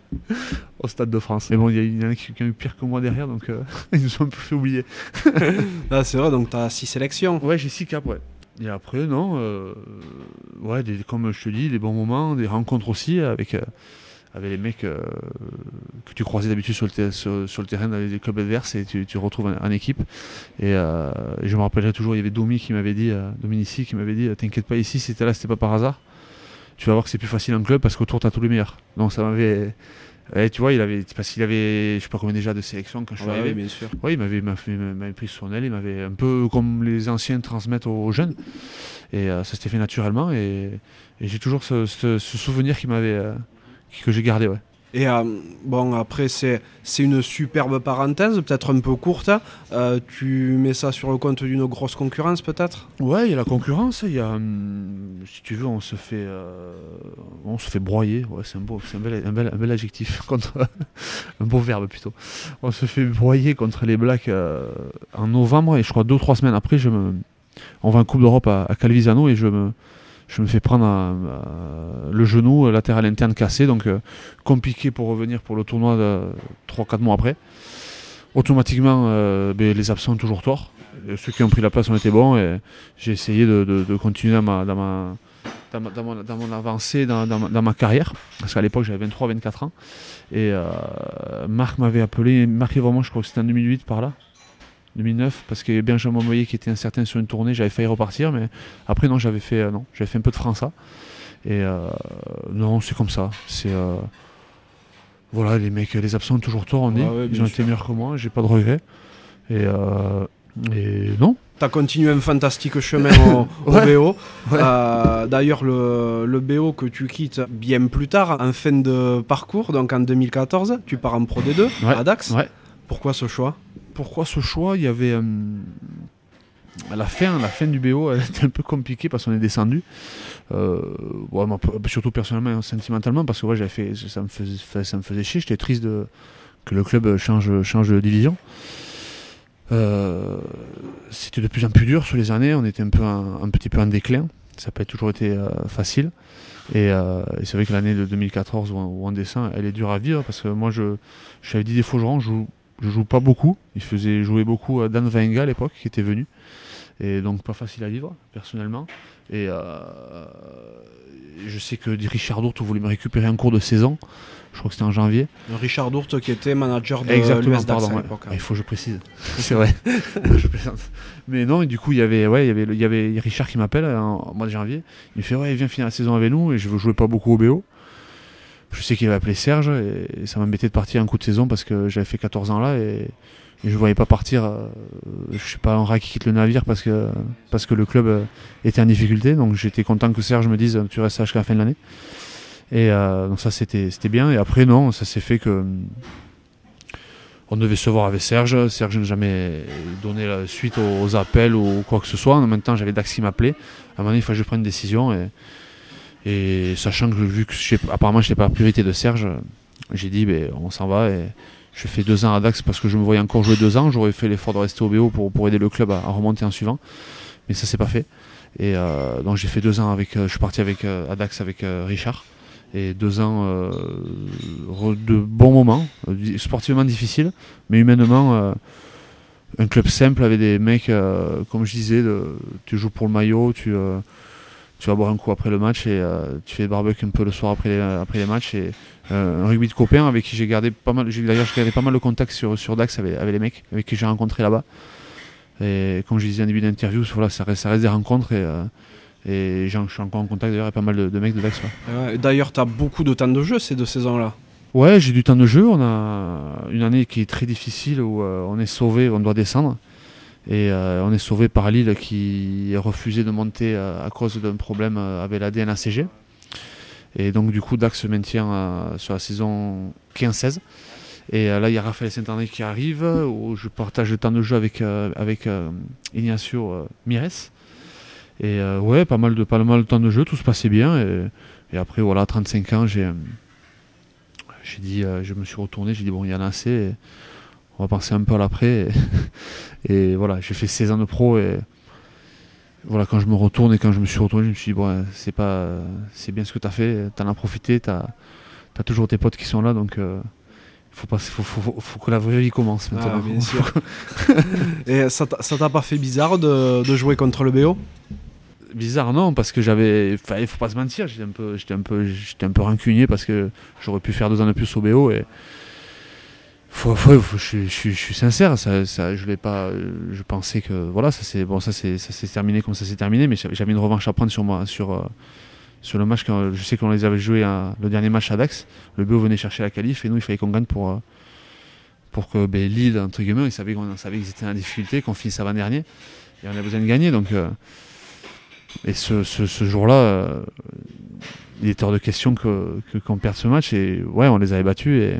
au Stade de France. Mais bon, il y, en a qui, ont eu pire que moi derrière, donc euh, [LAUGHS] ils nous ont un peu fait oublier. [LAUGHS] Là, c'est vrai, donc t'as six sélections. Ouais, j'ai six caps, ouais. Et après, non, euh, ouais, des, comme je te dis, des bons moments, des rencontres aussi avec, euh, avec les mecs euh, que tu croisais d'habitude sur, sur, sur le terrain dans les clubs adverses et tu, tu retrouves en, en équipe. Et, et je me rappellerai toujours, il y avait Domi qui m'avait dit, Dominici qui m'avait dit, t'inquiète pas ici, si t'es là, c'était pas par hasard. Tu vas voir que c'est plus facile en club parce qu'autour t'as tous les meilleurs. Donc ça m'avait. Ouais, tu vois, il avait, parce qu'il avait, je sais pas combien déjà de sélections quand je suis Ouais, arrivé. oui, bien sûr. Oui, il m'avait, pris sur son aile, il m'avait un peu comme les anciens transmettent aux, jeunes. Et euh, ça s'était fait naturellement. Et, et j'ai toujours ce, ce- ce souvenir qui m'avait, euh, que j'ai gardé. Ouais. Et euh, bon, après, c'est une superbe parenthèse, peut-être un peu courte. Euh, tu mets ça sur le compte d'une grosse concurrence, peut-être? Ouais, il y a la concurrence. Il y a, hum, si tu veux, on se fait, euh, on se fait broyer. Ouais, c'est un un bel, un bel, un bel adjectif [LAUGHS] contre, un beau verbe plutôt. On se fait broyer contre les Blacks en novembre et je crois deux ou trois semaines après, je me, on va en Coupe d'Europe à, à Calvisano et je me, je me fais prendre le genou latéral interne cassé, donc compliqué pour revenir pour le tournoi de 3-4 mois après. Automatiquement, ben, les absents ont toujours tort. ceux qui ont pris la place ont été bons et j'ai essayé de, continuer dans ma, dans ma dans, mon, avancée dans, ma carrière. Parce qu'à l'époque, j'avais 23-24 ans. Et euh, Marc m'avait appelé, Marc vraiment, je crois que c'était en 2008 par là. 2009 parce que Benjamin Moyer qui était incertain sur une tournée j'avais failli repartir mais après non j'avais fait euh, non j'avais fait un peu de France et euh, non c'est comme ça. C'est voilà les mecs les absents ont toujours tort on est ils ont été meilleurs que moi j'ai pas de regrets. Et, et non. Tu as continué un fantastique chemin [LAUGHS] au, BO. Euh, d'ailleurs, le, BO que tu quittes bien plus tard, en fin de parcours, donc en 2014, tu pars en Pro D2 à Dax. Pourquoi ce choix? Pourquoi ce choix Il y avait. Euh, la fin, la fin du BO, elle [LAUGHS] était un peu compliquée parce qu'on est descendu. Euh, surtout personnellement et sentimentalement, parce que fait, ça, me faisait, chier. J'étais triste que le club change, de division. Euh, c'était de plus en plus dur sur les années, on était un, petit peu en déclin, ça n'a pas toujours été facile. Et, c'est vrai que l'année de 2014 où, en dessin, elle est dure à vivre parce que moi, je, j'avais dit des faux je joue, je joue pas beaucoup. Il faisait jouer beaucoup Dan Vainga à l'époque qui était venu. Et donc pas facile à vivre, personnellement. Et je sais que Richard Dourte voulait me récupérer en cours de saison. Je crois que c'était en janvier. Richard Dourte qui était manager de Exactement, pardon, hein. Il faut que je précise. [LAUGHS] C'est vrai. Mais non, et du coup, il y avait, ouais, il y avait, il y avait Richard qui m'appelle en mois de janvier. Il me fait Ouais, viens finir la saison avec nous et je veux jouer pas beaucoup au BO. Je sais qu'il avait appelé Serge et ça m'embêtait de partir un coup de saison parce que j'avais fait 14 ans là et, je voyais pas partir. Euh, je sais pas, un rat qui quitte le navire parce que, parce que le club euh, était en difficulté. Donc j'étais content que Serge me dise Tu restes jusqu'à la fin de l'année. Et euh, donc ça c'était bien. Et après non, ça s'est fait que on devait se voir avec Serge. Serge n'a jamais donné la suite aux, appels ou quoi que ce soit. En même temps, j'avais Dax qui m'appelait. À un moment donné, il fallait que je prenne une décision. Et, et sachant que vu que apparemment je n'étais pas la priorité de Serge, j'ai dit ben, on s'en va. Et je fais deux ans à Dax parce que je me voyais encore jouer deux ans. J'aurais fait l'effort de rester au BO pour, aider le club à, remonter en suivant. Mais ça s'est pas fait. Et euh, donc j'ai fait deux ans avec. Euh, je suis parti avec, à Dax avec Richard et deux ans euh, de bons moments, sportivement difficiles, mais humainement euh, un club simple avec des mecs, euh, comme je disais, tu joues pour le maillot, tu, tu vas boire un coup après le match et tu fais barbecue un peu le soir après les, après les matchs et un rugby de copains avec qui j'ai gardé pas mal, d'ailleurs j'ai gardé pas mal de contacts sur, sur Dax avec, les mecs avec qui j'ai rencontré là-bas. Et comme je disais en début d'interview, voilà, ça, reste, ça reste des rencontres et et je suis encore en contact d'ailleurs avec pas mal de, mecs de Vex. d'ailleurs, tu as beaucoup de temps de jeu ces deux saisons-là? Ouais, j'ai du temps de jeu. On a une année qui est très difficile où euh, on est sauvé, on doit descendre. Et euh, on est sauvé par Lille qui a refusé de monter euh, à cause d'un problème avec la DNACG. Et donc, du coup, Dax se maintient sur la saison 15-16. Et là, il y a Raphaël Saint-André qui arrive, où je partage le temps de jeu avec, avec Ignacio Mires. Et euh, ouais, pas mal, de, pas mal de temps de jeu, tout se passait bien. Et, après, voilà, 35 ans, j'ai, j'ai dit, euh, je me suis retourné, j'ai dit, bon, il y en a assez. on va penser un peu à l'après. [LAUGHS] Et, voilà, j'ai fait 16 ans de pro. Et voilà, quand je me retourne et quand je me suis retourné, je me suis dit, bon, c'est, pas, c'est bien ce que tu as fait, tu en as profité, tu as, toujours tes potes qui sont là. Donc. Euh, faut, pas, faut, faut, que la vraie vie commence maintenant. Ah, bien sûr. [LAUGHS] et ça t'a pas fait bizarre de, de jouer contre le BO bizarre non parce que j'avais il faut pas se mentir j'étais un peu un peu un peu rancunier parce que j'aurais pu faire deux ans de plus au BO et je, suis sincère ça, je l'ai pas je pensais que voilà ça c'est bon ça c'est ça s'est terminé comme ça s'est terminé mais j'avais une revanche à prendre sur moi sur euh, sur le match je sais qu'on les avait joué le dernier match à Dax le BO venait chercher la qualif et nous il fallait qu'on gagne pour euh, pour que ben, Lille entre guillemets ils savaient qu'on savait qu'ils étaient en difficulté qu'on finisse avant dernier et on avait besoin de gagner donc euh, et ce, ce, jour-là, il était hors de question qu'on que, perde ce match. Et ouais, on les avait battus. Et,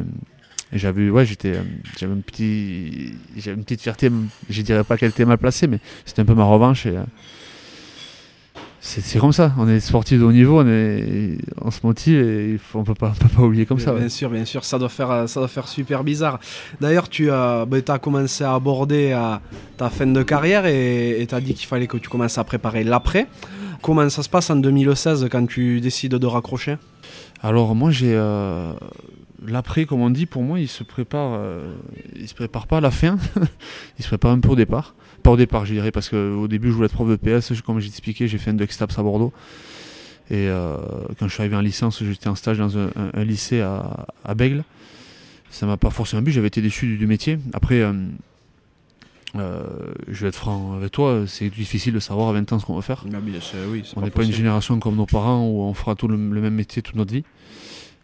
j'avais ouais, j'étais, euh, j'avais un petit, j'avais une petite fierté. Je dirais pas qu'elle était mal placée, mais c'était un peu ma revanche. Et, euh, c'est comme ça. On est sportif de haut niveau, on, est, on se motive et faut, on peut pas, peut pas oublier comme ça. Bien sûr, bien sûr, ça doit faire, ça doit faire super bizarre. D'ailleurs, tu as, bah, as commencé à aborder ta fin de carrière et tu as dit qu'il fallait que tu commences à préparer l'après. Comment ça se passe en 2016 quand tu décides de raccrocher? Alors moi j'ai euh, l'après comme on dit pour moi il se prépare euh, il se prépare pas à la fin. [LAUGHS] Il se prépare un peu au départ. Pas au départ je dirais parce qu'au début je voulais être prof de PS comme j'ai expliqué j'ai fait un Stabs à Bordeaux. Et euh, quand je suis arrivé en licence j'étais en stage dans un, un- un lycée à, à Bègle. Ça m'a pas forcément but j'avais été déçu du, du métier. Après euh, je vais être franc avec toi c'est difficile de savoir à 20 ans ce qu'on va faire. Bien sûr, oui, c'est on n'est pas une génération comme nos parents où on fera tout le, le même métier toute notre vie.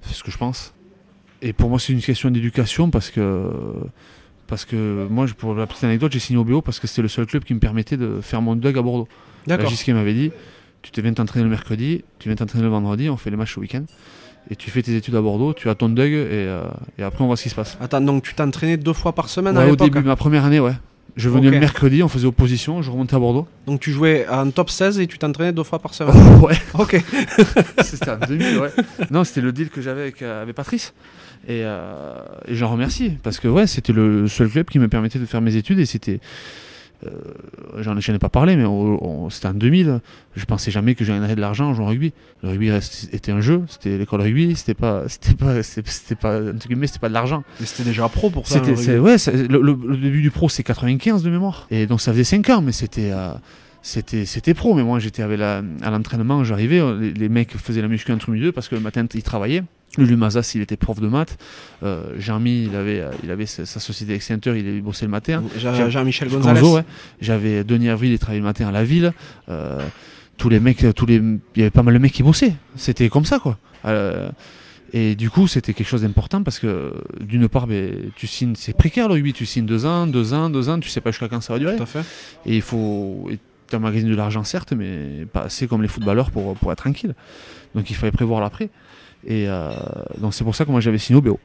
C'est ce que je pense. Et pour moi, c'est une question d'éducation parce que, parce que moi, pour la petite anecdote, j'ai signé au BO parce que c'était le seul club qui me permettait de faire mon dug à Bordeaux. D'accord. Gisquet m'avait dit tu te viens t'entraîner le mercredi, tu viens t'entraîner le vendredi, on fait les matchs le week-end. Et tu fais tes études à Bordeaux, tu as ton dug et, euh, et après on voit ce qui se passe. Attends, donc tu t'entraînais deux fois par semaine à Ouais, au l'époque début, ma première année, ouais. Je venais le mercredi, on faisait opposition, je remontais à Bordeaux. Donc tu jouais en top 16 et tu t'entraînais deux fois par semaine [LAUGHS] ouais. Ok. C'était en 2000, ouais. Non, c'était le deal que j'avais avec, euh, avec Patrice. Et, euh, et j'en remercie. Parce que ouais, c'était le seul club qui me permettait de faire mes études. Et c'était. Euh, J'en ai pas parlé, mais c'était en 2000. Je pensais jamais que je gagnerais de l'argent en jouant au rugby. Le rugby était un jeu, c'était l'école rugby, c'était pas, c'était pas, c'était pas, entre guillemets, c'était pas de l'argent. Mais c'était déjà pro pour ça. Le ouais, le, le- le début du pro, c'est 95 de mémoire. Et donc ça faisait 5 ans, mais c'était, euh, c'était, c'était pro. Mais moi, j'étais avec la- à l'entraînement, j'arrivais, les, les mecs faisaient la muscu entre milieu parce que le matin, ils travaillaient. Lulu Mazas, il était prof de maths. Euh, Jean-Mi, il avait, euh, il avait sa, sa société d'extincteur, il bossait le matin. Jean- Jean-Michel Gonzalez. Ouais. J'avais Denis Avril, il travaillait le matin à la ville. Euh, tous les mecs, tous les, il y avait pas mal de mecs qui bossaient. C'était comme ça, quoi. Euh, et du coup, c'était quelque chose d'important parce que, d'une part, ben, tu signes, c'est précaire le rugby, tu signes deux ans, deux ans, deux ans, tu sais pas jusqu'à quand ça va durer. Tout à fait. Et il faut. Tu emmagasines de l'argent, certes, mais pas assez comme les footballeurs pour, pour être tranquille. Donc il fallait prévoir l'après. Et euh, donc c'est pour ça que moi j'avais signé au BO.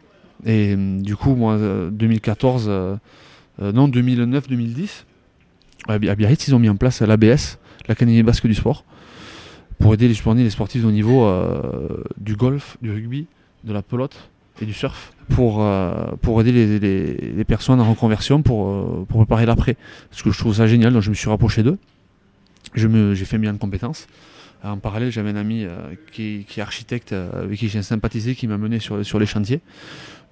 Et hum, du coup, moi, euh, 2014, euh, euh, non, 2009-2010, à Bi- à Biarritz, ils ont mis en place l'ABS, l'Académie basque du sport, pour aider les, sportifs- les niveau euh, du golf, du rugby, de la pelote et du surf, pour, euh, pour aider les, les- les personnes en reconversion pour, euh, pour préparer l'après. Parce que je trouve ça génial, donc je me suis rapproché d'eux. J'ai fait bien de compétences. En parallèle, j'avais un ami euh, qui, qui est architecte, euh, avec qui j'ai sympathisé, qui m'a mené sur, sur les chantiers.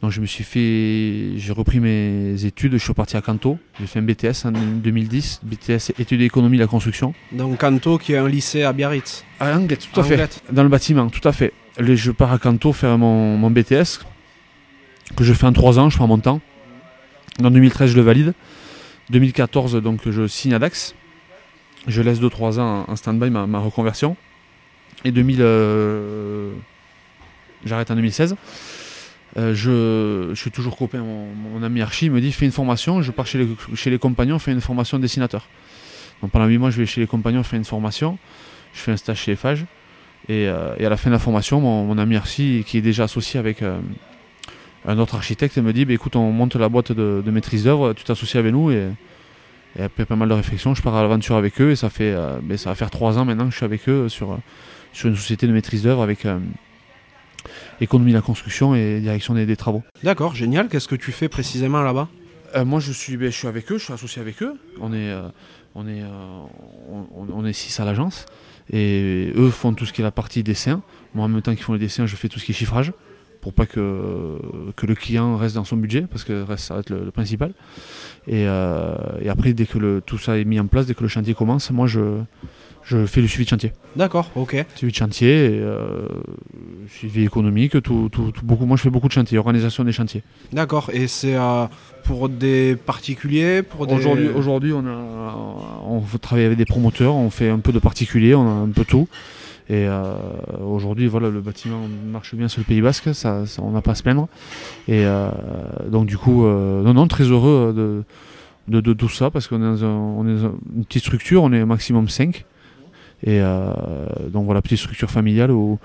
Donc je me suis fait, j'ai repris mes études, je suis reparti à Canto, j'ai fait un BTS en 2010, BTS études d'économie de la construction. Donc Canto qui est un lycée à Biarritz. À Anglette, tout à fait. Dans le bâtiment, tout à fait. Je pars à Canto faire mon, mon BTS, que je fais en 3 ans, je prends mon temps. En 2013, je le valide. 2014, donc je signe à Dax. Je laisse 2-3 ans en stand-by ma, reconversion. Et 2000, euh, j'arrête en 2016. Euh, je, je suis toujours copain. Mon, mon ami Archie me dit fais une formation. Je pars chez les, compagnons, fais une formation de dessinateur. Donc pendant 8 mois, je vais chez les compagnons, faire une formation. Je fais un stage chez. Et, euh, et à la fin de la formation, mon, ami Archie, qui est déjà associé avec un autre architecte, me dit bah, écoute, on monte la boîte de, maîtrise d'œuvre, tu t'associes avec nous. Et après pas mal de réflexions, je pars à l'aventure avec eux. Et ça, fait, euh, ben, ça va faire trois ans maintenant que je suis avec eux sur, euh, sur une société de maîtrise d'œuvre avec euh, économie de la construction et direction des, des travaux. D'accord, génial. Qu'est-ce que tu fais précisément là-bas? Euh, moi, je suis, ben, je suis avec eux, je suis associé avec eux. On est, on est, on, on est six à l'agence. Et eux font tout ce qui est la partie dessin. Moi, en même temps qu'ils font les dessins, je fais tout ce qui est chiffrage. Pour pas que, que le client reste dans son budget, parce que reste, ça va être le, le principal. Et, euh, et après, dès que le, tout ça est mis en place, dès que le chantier commence, moi, je, je fais le suivi de chantier. D'accord, ok. Suivi de chantier, et, euh, suivi économique, tout, tout- tout- beaucoup. Moi, je fais beaucoup de chantiers, organisation des chantiers. D'accord, et c'est euh, pour des particuliers pour des... Aujourd'hui, aujourd'hui, on, a, on travaille avec des promoteurs, on fait un peu de particulier, on a un peu tout. Et euh, aujourd'hui, voilà, le bâtiment marche bien sur le Pays Basque, ça, on n'a pas à se plaindre. Et euh, donc, du coup, euh, non, non, très heureux de, de, de tout ça parce qu'on est, dans une petite structure, on est maximum 5. Et donc voilà, petite structure familiale où,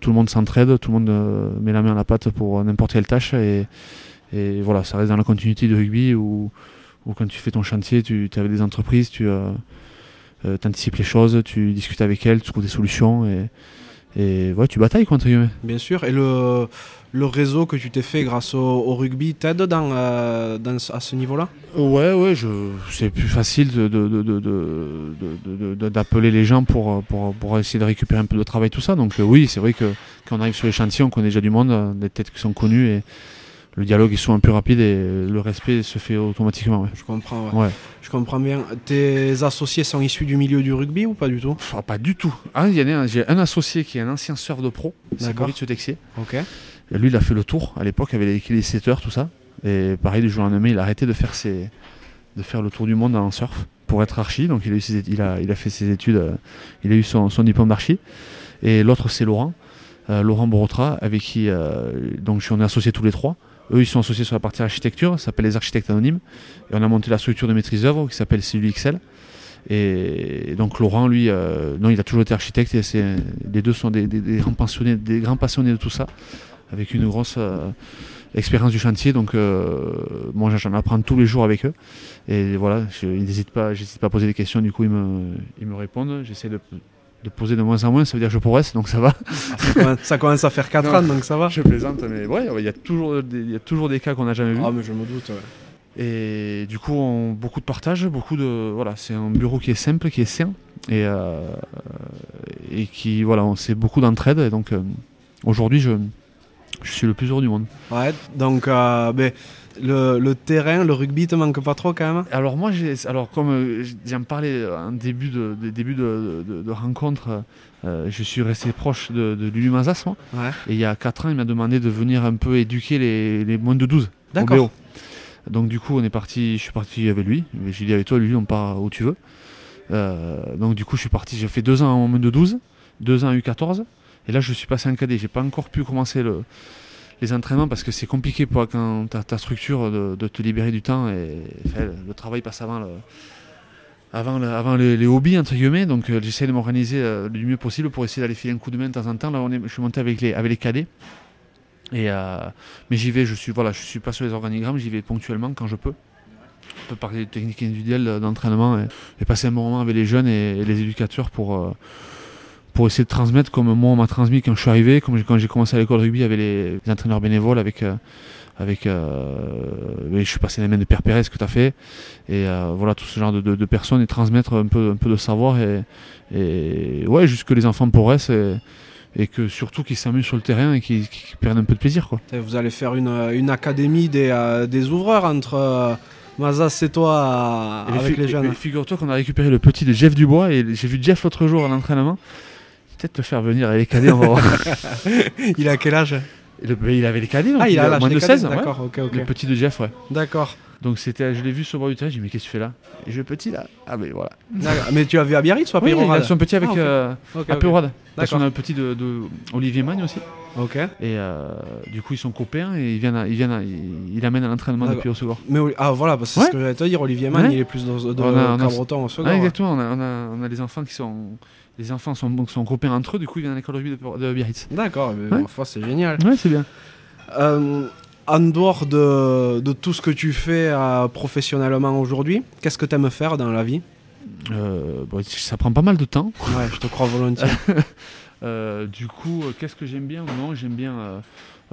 tout le monde s'entraide, tout le monde met la main à la pâte pour n'importe quelle tâche. Et, voilà, ça reste dans la continuité du rugby où, où quand tu fais ton chantier, tu es avec des entreprises, tu euh, euh, anticipes les choses, tu discutes avec elles, tu trouves des solutions. Et, et ouais, tu batailles guillemets. Bien sûr. Et le, le réseau que tu t'es fait grâce au, au rugby t'aide dans, euh, dans à ce niveau-là? Ouais, ouais, je... c'est plus facile de, de, de, de- de- de- de- d'appeler les gens pour, pour, pour essayer de récupérer un peu de travail, tout ça. Donc euh, oui, c'est vrai que quand on arrive sur les chantiers, on connaît déjà du monde, des têtes qui sont connues et le dialogue est souvent plus rapide et le respect se fait automatiquement. Ouais. Je comprends, ouais. Ouais. Je comprends bien. Tes associés sont issus du milieu du rugby ou pas du tout? Ah, pas du tout. Ah, il j'ai un associé qui est un ancien surf de pro, c'est. Maurice Texier. Ok. Et lui, il a fait le tour à l'époque avec les, les setters, tout ça. Et pareil, du jour au lendemain, il a arrêté de faire, ses, de faire le tour du monde en surf pour être archi. Donc, il a, eu ses- il a, il a fait ses études, euh, il a eu son, son diplôme d'archi. Et l'autre, c'est Laurent, euh, Laurent Borotra, avec qui euh, donc, on est associés tous les trois. Eux, ils sont associés sur la partie architecture, ça s'appelle les architectes anonymes. Et on a monté la structure de maîtrise d'œuvre qui s'appelle Cellule XL. Et donc Laurent, lui, euh, non, il a toujours été architecte et les deux sont des, grands passionnés, des grands passionnés de tout ça, avec une grosse euh, expérience du chantier. Donc euh, moi, j'en apprends tous les jours avec eux. Et voilà, je, j'hésite pas à poser des questions. Du coup, ils me, ils me répondent. J'essaie de, de poser de moins en moins. Ça veut dire que je progresse, donc ça va. ça, commence, à faire 4 Non. ans, donc ça va. je plaisante, mais ouais, il y a toujours, des, y a toujours des cas qu'on n'a jamais vus. Ah, mais je me doute, ouais. Et du coup, on, beaucoup de partage, beaucoup de voilà, c'est un bureau qui est simple, qui est sain et euh, et qui voilà, c'est beaucoup d'entraide. Et donc euh, aujourd'hui, je je suis le plus heureux du monde. Ouais, donc euh, ben, le, le terrain, le rugby te manque pas trop quand même? Alors moi, alors comme euh, j'en parlais en début de, de- début de, de- de rencontre, euh, je suis resté proche de, Lulu Mazas, moi. Ouais. Et il y a 4 ans, il m'a demandé de venir un peu éduquer les, les moins de 12 au D'accord. Donc du coup, on est parti, je suis parti avec lui. J'ai dit avec toi, lui, on part où tu veux. Euh, donc du coup, je suis parti. J'ai fait deux ans en moins de 12, deux ans en U14. Et là, je suis passé en cadet. J'ai pas encore pu commencer le, les entraînements parce que c'est compliqué pour quand ta, structure de, te libérer du temps et le travail passe avant avant, le- avant les, hobbies entre guillemets. Donc euh, j'essaie de m'organiser euh, du mieux possible pour essayer d'aller filer un coup de main de temps en temps. Là, on est, je suis monté avec les, avec les cadets. Et, euh, mais j'y vais, je suis, voilà, je suis pas sur les organigrammes, j'y vais ponctuellement quand je peux. On peut parler de techniques individuelles euh, d'entraînement et, passer un bon moment avec les jeunes et, les éducateurs pour, pour essayer de transmettre comme moi on m'a transmis quand je suis arrivé, comme quand j'ai commencé à l'école de rugby avec les, les entraîneurs bénévoles, avec, euh, avec euh, je suis passé les mains de Père Pérez, ce que tu as fait, et euh, voilà tout ce genre de, de- de personnes et transmettre un peu, un peu de savoir et, et ouais, juste que les enfants progressent et, et que surtout qu'ils s'amusent sur le terrain et qu'ils qu'ils prennent un peu de plaisir quoi. Vous allez faire une, une académie des, euh, des ouvreurs entre euh, Mazas et toi euh, Et avec fi- les jeunes. et Figure-toi qu'on a récupéré le petit de Jeff Dubois et j'ai vu Jeff l'autre jour à l'entraînement. Peut-être le faire venir avec les cadets. Il a quel âge? Le- il avait les cadets, donc Ah, il a moins de cadets, 16, ouais. D'accord, ok, ok. Le petit de Jeff, ouais. D'accord. Donc c'était, je l'ai vu sur le bord du terrain, j'ai dit mais qu'est-ce que tu fais là? Et je le petit là Ah mais voilà. Mais tu l'as vu à Biarritz ou à Oui, son petit avec Ah, ok. euh, à. Parce qu'on a un petit de, de Olivier Magne aussi. Ok. Et euh, du coup ils sont copains et ils viennent, à- ils viennent, à- ils, il amène à l'entraînement depuis au second. Mais ah voilà, parce que c'est Ouais. ce que j'allais te dire, Olivier Ouais. il est plus dans, de On a- on a- au second. Ah, ouais. exactement, on a, on, a, on a des enfants qui sont, les enfants sont, donc, sont copains entre eux, du coup ils viennent à l'école de rugby de, de Biarritz. D'accord, mais Ouais. foi, c'est génial. Ouais c'est bien. Euh, en dehors de, de tout ce que tu fais euh, professionnellement aujourd'hui, qu'est-ce que tu aimes faire dans la vie? Euh, bon, ça prend pas mal de temps. Ouais, je te crois volontiers. [LAUGHS] Du coup, qu'est-ce que j'aime bien Non, j'aime bien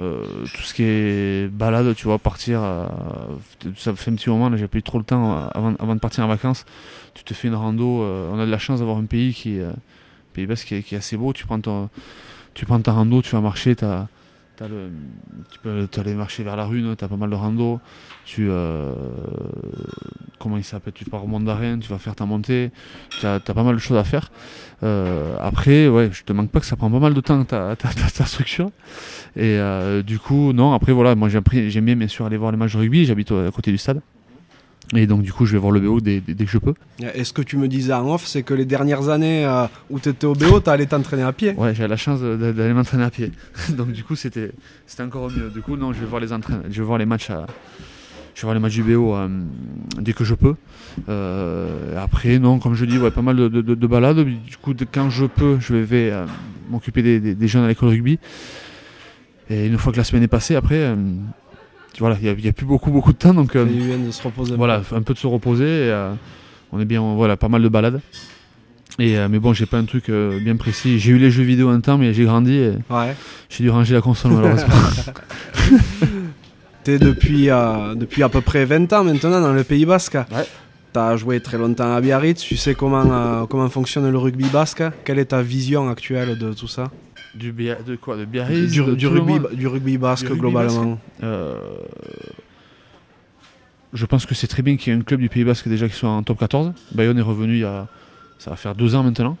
euh, tout ce qui est balade, tu vois, partir. euh, ça fait un petit moment, là, j'ai pas eu trop le temps avant, avant de partir en vacances. Tu te fais une rando. euh, on a de la chance d'avoir un pays qui, euh, Pays Basque qui, est- qui est assez beau. Tu prends, tu prends ta rando, tu vas marcher, tu peux t'as aller marcher vers la rune, tu as pas mal de rando. Tu, euh, comment il s'appelle Tu pars au Mont d'Arène, tu vas faire ta montée. Tu as, pas mal de choses à faire. Après, ouais, je te manque pas que ça prend pas mal de temps ta, ta, ta, structure. Et du coup, non, après, voilà, moi j'aime bien bien sûr aller voir les matchs de rugby, j'habite à côté du stade. Et donc, du coup, je vais voir le BO dès, dès- dès que je peux. Et ce que tu me disais en off, c'est que les dernières années euh, où tu étais au BO, tu allé t'entraîner à pied. Ouais, j'ai la chance d'aller m'entraîner à pied. [LAUGHS] donc, du coup, c'était encore mieux. Du coup, non, je vais voir les, je vais voir les matchs à. Je vais voir les matchs du BO euh, dès que je peux. Euh, après, non, comme je dis, ouais, pas mal de, de- de- de balades. Du coup, de- quand je peux, je vais euh, m'occuper des, des- des jeunes à l'école de rugby. Et une fois que la semaine est passée, après, voilà, il n'y a, plus beaucoup, beaucoup de temps. Donc, euh, de se reposer. un voilà, un peu de se reposer. et, euh, on est bien, voilà, pas mal de balades. Et, euh, mais bon, j'ai pas un truc euh, bien précis. J'ai eu les jeux vidéo un temps, mais j'ai grandi et Ouais. j'ai dû ranger la console malheureusement. [LAUGHS] T'es depuis, depuis à peu près 20 ans maintenant dans le Pays Basque. Ouais. T'as joué très longtemps à Biarritz, tu sais comment, comment fonctionne le rugby basque. Quelle est ta vision actuelle de tout ça? Du Bia- de quoi De Biarritz du, de rugby, du rugby basque Du rugby globalement. Euh, je pense que c'est très bien qu'il y ait un club du Pays Basque déjà qui soit en top 14. Bayonne est revenu il y a, ça va faire deux ans maintenant.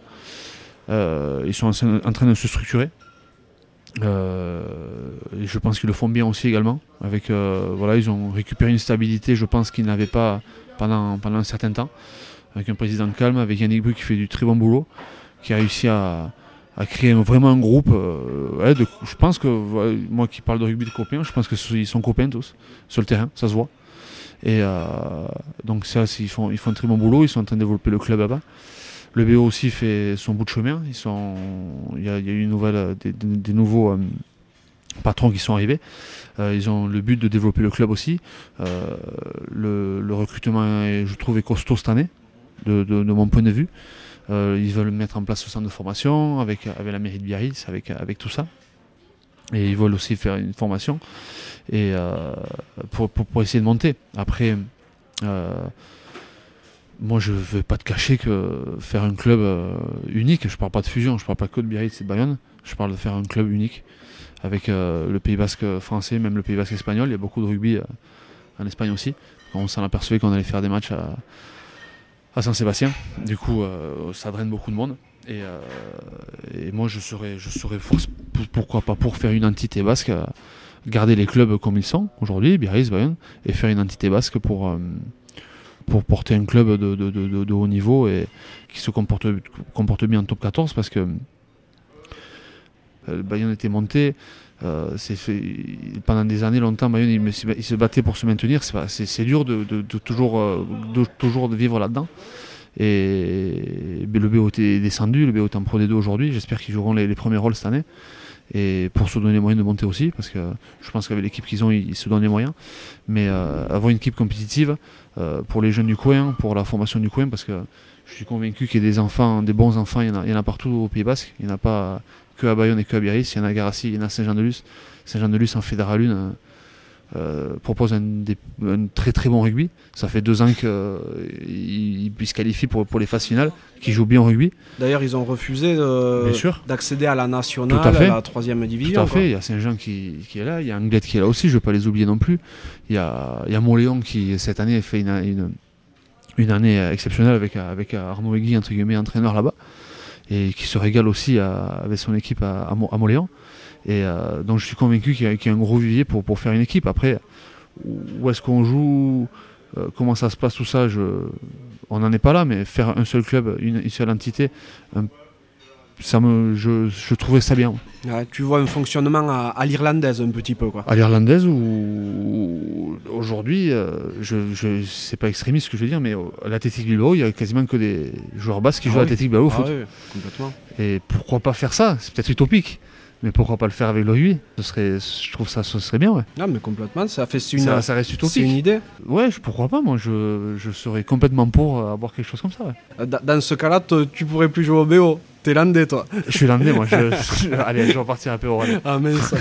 Euh, ils sont en, en train de se structurer. Euh, et je pense qu'ils le font bien aussi également. Avec, voilà, ils ont récupéré une stabilité, je pense qu'ils n'avaient pas pendant, pendant un certain temps. Avec un président calme, avec Yannick Bru qui fait du très bon boulot, qui a réussi à, à créer vraiment un groupe. euh, je pense que, moi qui parle de rugby de copains, je pense qu'ils sont copains tous, sur le terrain, ça se voit. Et euh, donc ça, ils font, ils font un très bon boulot, ils sont en train de développer le club là-bas. Le BO aussi fait son bout de chemin. Ils sont, il y a, eu une nouvelle, euh, des, nouveaux patrons qui sont arrivés. Ils ont le but de développer le club aussi. Le, recrutement, est, je trouve, est costaud cette année, de- de mon point de vue. Euh, ils veulent mettre en place ce centre de formation avec, avec la mairie de Biarritz, avec, avec tout ça. Et ils veulent aussi faire une formation et, euh, pour, pour, essayer de monter. Après, euh, moi je ne vais pas te cacher que faire un club unique, je parle pas de fusion, je parle pas que de Biarritz et de Bayonne, je parle de faire un club unique avec le Pays Basque français, même le Pays Basque espagnol. Il y a beaucoup de rugby en Espagne aussi. On s'en apercevait qu'on allait faire des matchs à, à Saint-Sébastien. Du coup, euh, ça draine beaucoup de monde. Et, euh, et moi, je serais, je serais force, pour- pourquoi pas pour faire une entité basque, euh, garder les clubs comme ils sont aujourd'hui, Biarritz, Bayonne, et faire une entité basque pour, porter un club de haut niveau et qui se comporte, comporte bien en top 14 parce que euh, Bayonne était monté. euh, pendant des années, longtemps, Bayonne il, se battait pour se maintenir. C'est dur de, toujours, euh, de vivre là-dedans. Le BO est descendu, le BO est en Pro D2 aujourd'hui. J'espère qu'ils joueront les, premiers rôles cette année. Et pour se donner les moyens de monter aussi, parce que je pense qu'avec l'équipe qu'ils ont, ils, se donnent les moyens. Mais avoir une équipe compétitive pour les jeunes du coin, pour la formation du coin, parce que je suis convaincu qu'il y a des enfants, des bons enfants, il y en a, il y en a partout au Pays Basque. Il n'y en a pas que à Bayonne et que à Biarritz. Il y en a à Garassi, il y en a à Saint-Jean-de-Luz. Saint-Jean-de-Luz en Fédéralune euh, euh, propose un, des- un très très bon rugby. Ça fait deux ans qu'ils se qualifient pour, pour les phases finales, qu'ils jouent bien au rugby. D'ailleurs, ils ont refusé d'accéder à la nationale, à la troisième division. Tout à quoi. fait, il y a Saint-Jean qui, qui est là, il y a Anglette qui est là aussi, je ne veux pas les oublier non plus. Il y a, il y a Montléon qui, cette année, fait une, une, une année exceptionnelle avec, avec Arnaud Egui, entre guillemets, entraîneur là-bas, et qui se régale aussi avec son équipe à, à. Et euh, donc je suis convaincu qu'il y, a- un gros vivier pour, faire une équipe. Après, où est-ce qu'on joue euh, Comment ça se passe tout ça je, On n'en est pas là, mais faire un seul club, une, seule entité, ça me, je, je trouvais ça bien. Ouais, tu vois un fonctionnement à, à l'irlandaise un petit peu. Quoi. À l'irlandaise ou aujourd'hui, euh, je, je c'est pas extrémiste ce que je veux dire, mais à l'Athletic Bilbao, il y a quasiment que des joueurs basques qui Ah jouent à oui. l'Athletic Bilbao au Ah foot. oui, complètement. Et pourquoi pas faire ça? C'est peut-être utopique, mais pourquoi pas le faire avec le rugby? Ce serait, je trouve ça, ce serait bien. Ouais. Non, mais complètement, ça fait c'est une, ça, ça reste c'est utopique. une idée. Ouais, je- pourquoi pas Moi, je, je serais complètement pour euh, avoir quelque chose comme ça. ouais. Euh, Dans ce cas-là, tu pourrais plus jouer au BO. T'es landais, toi. Je suis landais, moi. Je, je- allez, je vais repartir un peu au rallye. Ah, mince.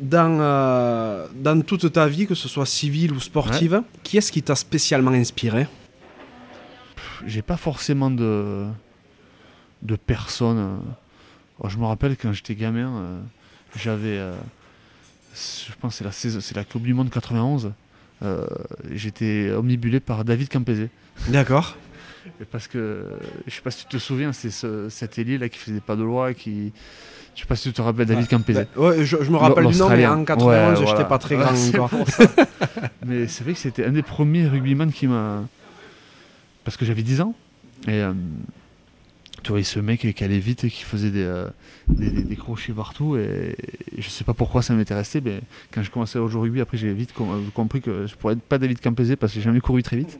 dans, euh, dans toute ta vie, que ce soit civile ou sportive, qui est-ce qui t'a spécialement inspiré? J'ai pas forcément de, de personnes. euh. Oh, je me rappelle quand j'étais gamin, euh, j'avais. euh, je pense que c'est la, saison- c'est la Coupe du Monde 91. euh, j'étais omnibulé par David Campese. D'accord. Parce que, je sais pas si tu te souviens, c'est ce- cet ailier là qui faisait pas de loi, qui. Je sais pas si tu te rappelles David Campese. Ouais, je, je me rappelle du nom, mais en 91, Ouais, j'étais voilà. pas très grand encore. [LAUGHS] Mais c'est vrai que c'était un des premiers rugbyman qui m'a. Parce que j'avais 10 ans. Et euh, tu vois, ce mec qui allait vite et qui faisait des, euh, des, des- crochets partout. Et, je sais pas pourquoi ça m'était resté. Mais quand je commençais au rugby, après j'ai vite euh, compris que je pourrais être pas David Campese parce que j'ai jamais couru très vite.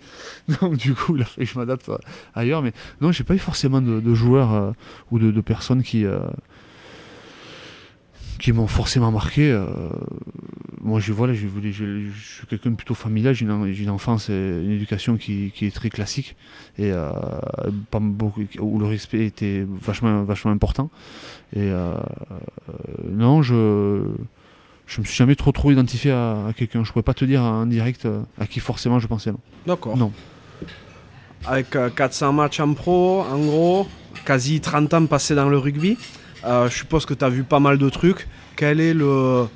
[LAUGHS] Donc du coup, il a fallu que je m'adapte euh, ailleurs. Mais non, j'ai pas eu forcément de, joueurs ou de, personnes qui. Qui m'ont forcément marqué. euh, moi, je, voilà, je, voulais- je- je suis quelqu'un de plutôt familial. J'ai une, enfance, et une éducation qui, qui est très classique et euh, pas beaucoup, où le respect était vachement, vachement important. Et euh, non, je je me suis jamais trop trop identifié à, à quelqu'un. Je pourrais pas te dire en direct à qui forcément je pensais. D'accord. Non. Avec euh, 400 matchs en pro, en gros, quasi 30 ans passés dans le rugby, euh, je suppose que tu as vu pas mal de trucs. Quel est le,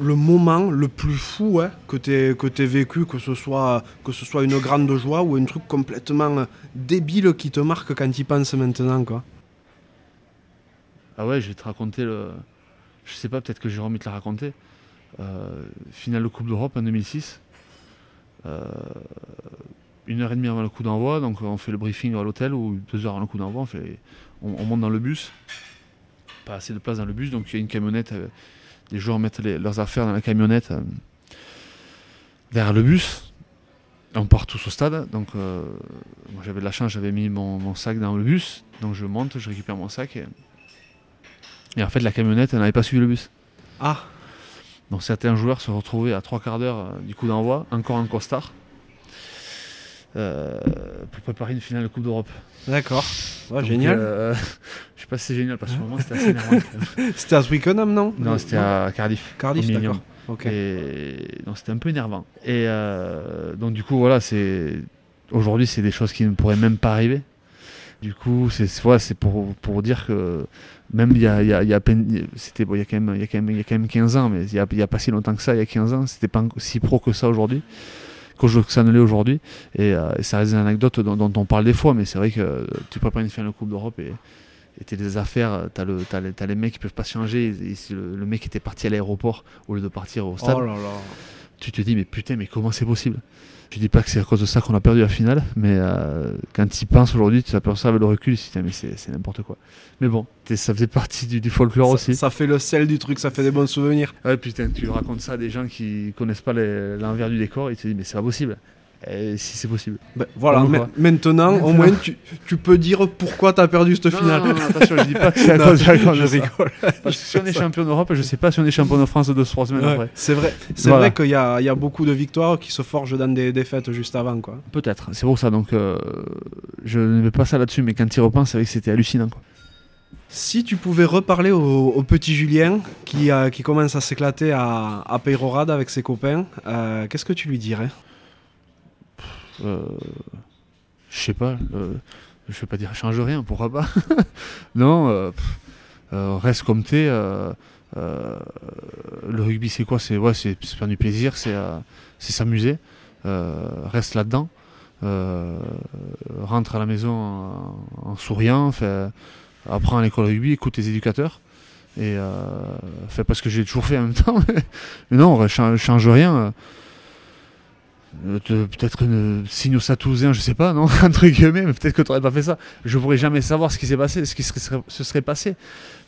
moment le plus fou hein, que tu que vécu, que ce, soit, que ce soit une grande joie ou un truc complètement débile qui te marque quand tu y penses maintenant quoi? Ah ouais, je vais te raconter le. Je sais pas, peut-être que Jérôme il te l'a raconté. Euh, finale de Coupe d'Europe en 2006. Euh, une heure et demie avant le coup d'envoi, donc on fait le briefing à l'hôtel ou deux heures avant le coup d'envoi, on, fait- on monte dans le bus. Pas assez de place dans le bus, donc il y a une camionnette. euh, les joueurs mettent les- leurs affaires dans la camionnette euh, derrière le bus. On part tous au stade, donc euh, moi j'avais de la chance, j'avais mis mon, mon sac dans le bus, donc je monte, je récupère mon sac et, et en fait la camionnette elle n'avait pas suivi le bus. Ah, Donc certains joueurs se retrouvaient à trois quarts d'heure euh, du coup d'envoi, encore en costard, pour préparer une finale de Coupe d'Europe. d'accord. Ouais, génial. euh, [LAUGHS] je sais pas si c'est génial parce que moment c'était assez énervant. [LAUGHS] C'était à Twickenham, non non, c'était à Cardiff. Cardiff, d'accord. Ok. Et donc c'était un peu énervant. Et euh, donc du coup voilà, c'est aujourd'hui c'est des choses qui ne pourraient même pas arriver. Du coup c'est voilà, c'est pour, pour dire que même il y a, il y a, il y a à peine c'était bon, il y a quand même il y a quand même il y a quand même 15 ans mais il y a, il y a pas si longtemps que ça il y a 15 ans c'était pas si pro que ça aujourd'hui ça ne l'est aujourd'hui et, euh, et ça reste des anecdotes dont, dont on parle des fois mais c'est vrai que tu prépares une finale de Coupe d'Europe et et t'as des affaires, t'as, le, t'as, les, les mecs qui peuvent pas changer. Et, si le, le mec était parti à l'aéroport au lieu de partir au stade Oh là là. tu te dis mais putain mais comment c'est possible? Je dis pas que c'est à cause de ça qu'on a perdu la finale mais euh, quand tu y penses aujourd'hui tu t'aperçois avec le recul tu te dis putain, mais c'est, n'importe quoi. Mais bon ça faisait partie du, du folklore Ça, aussi. ça fait le sel du truc, ça fait des bons souvenirs. ouais putain tu racontes ça à des gens qui connaissent pas l'envers du décor tu te dis mais c'est pas possible et si c'est possible Ben, voilà, maintenant, au moins, tu, tu peux dire pourquoi t'as perdu cette non, finale. non, non, attention je dis pas que [LAUGHS] c'est à cause, à cause je de rigole. parce que si on est champion d'Europe je sais pas si on est champion de France deux trois semaines Ouais, après c'est vrai, c'est Voilà. vrai qu'il y a, il y a beaucoup de victoires qui se forgent dans des défaites juste avant. Quoi. peut-être c'est pour ça donc euh, je ne vais pas ça là-dessus mais quand tu y repenses c'est vrai que c'était hallucinant quoi. Si tu pouvais reparler au, au petit Julien qui, euh, qui commence à s'éclater à, à Peyrorade avec ses copains, euh, qu'est-ce que tu lui dirais? Euh, je sais pas. euh, je vais pas dire change rien, pourquoi pas. [LAUGHS] non, euh, euh, reste comme t'es. euh, le rugby, c'est quoi? C'est ouais, du plaisir, c'est s'amuser. Reste là-dedans. Rentre à la maison en, souriant. Fait, apprends à l'école rugby, écoute tes éducateurs. Et euh, fais pas ce que j'ai toujours fait en même [LAUGHS] temps. Mais non, change rien. Euh, peut-être une signe au Satousin, je sais pas, non [LAUGHS] Entre guillemets, mais peut-être que tu n'aurais pas fait ça. Je pourrais jamais savoir ce qui s'est passé, ce qui serait, serait- se serait passé.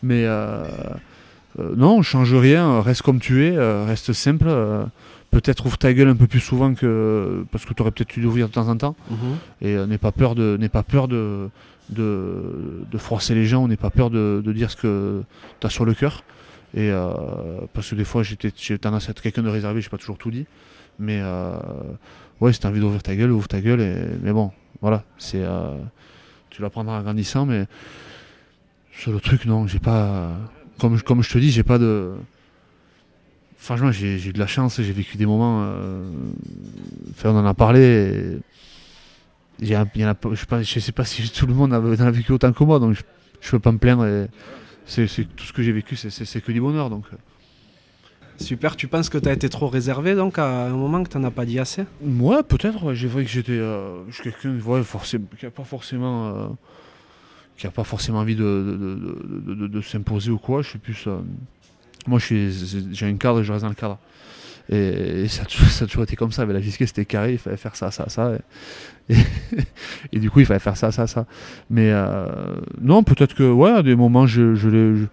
Mais euh, euh, non, change rien, reste comme tu es, euh, reste simple. euh, peut-être ouvre ta gueule un peu plus souvent que. Parce que tu aurais peut-être dû l'ouvrir de temps en temps. Et euh, n'aie pas peur de, n'aie pas peur de, de, de froisser les gens, n'aie pas peur de, de dire ce que tu as sur le cœur. Et parce que des fois, j'ai tendance à être quelqu'un de réservé, j'ai pas toujours tout dit. Mais euh, ouais, si t'as envie d'ouvrir ta gueule, ouvre ta gueule. Mais bon, voilà, c'est euh, tu l'apprendras en grandissant. Mais sur le truc, non, j'ai pas. Comme, comme je te dis, j'ai pas de. Franchement, j'ai eu de la chance, j'ai vécu des moments. euh, on en a parlé. je sais pas, sais pas si tout le monde en a, vécu autant que moi, donc je, je peux pas me plaindre. tout ce que j'ai vécu, c'est- que du bonheur. Donc. Super, tu penses que t'as été trop réservé donc à un moment que t'en as pas dit assez? Ouais, peut-être. J'ai vrai que j'étais, euh, quelqu'un, qui a pas forcément, euh, qui pas forcément envie de, de, de, s'imposer ou quoi. Je suis plus, euh, moi, j'ai un cadre et je reste dans le cadre. Et, [LAUGHS] ça, a toujours- été comme ça. La fiscale, c'était carré. Il fallait faire ça, ça, ça. [LAUGHS] Et, du coup, il fallait faire ça, ça, ça. Mais non, peut-être que, ouais, à des moments, je, l'ai-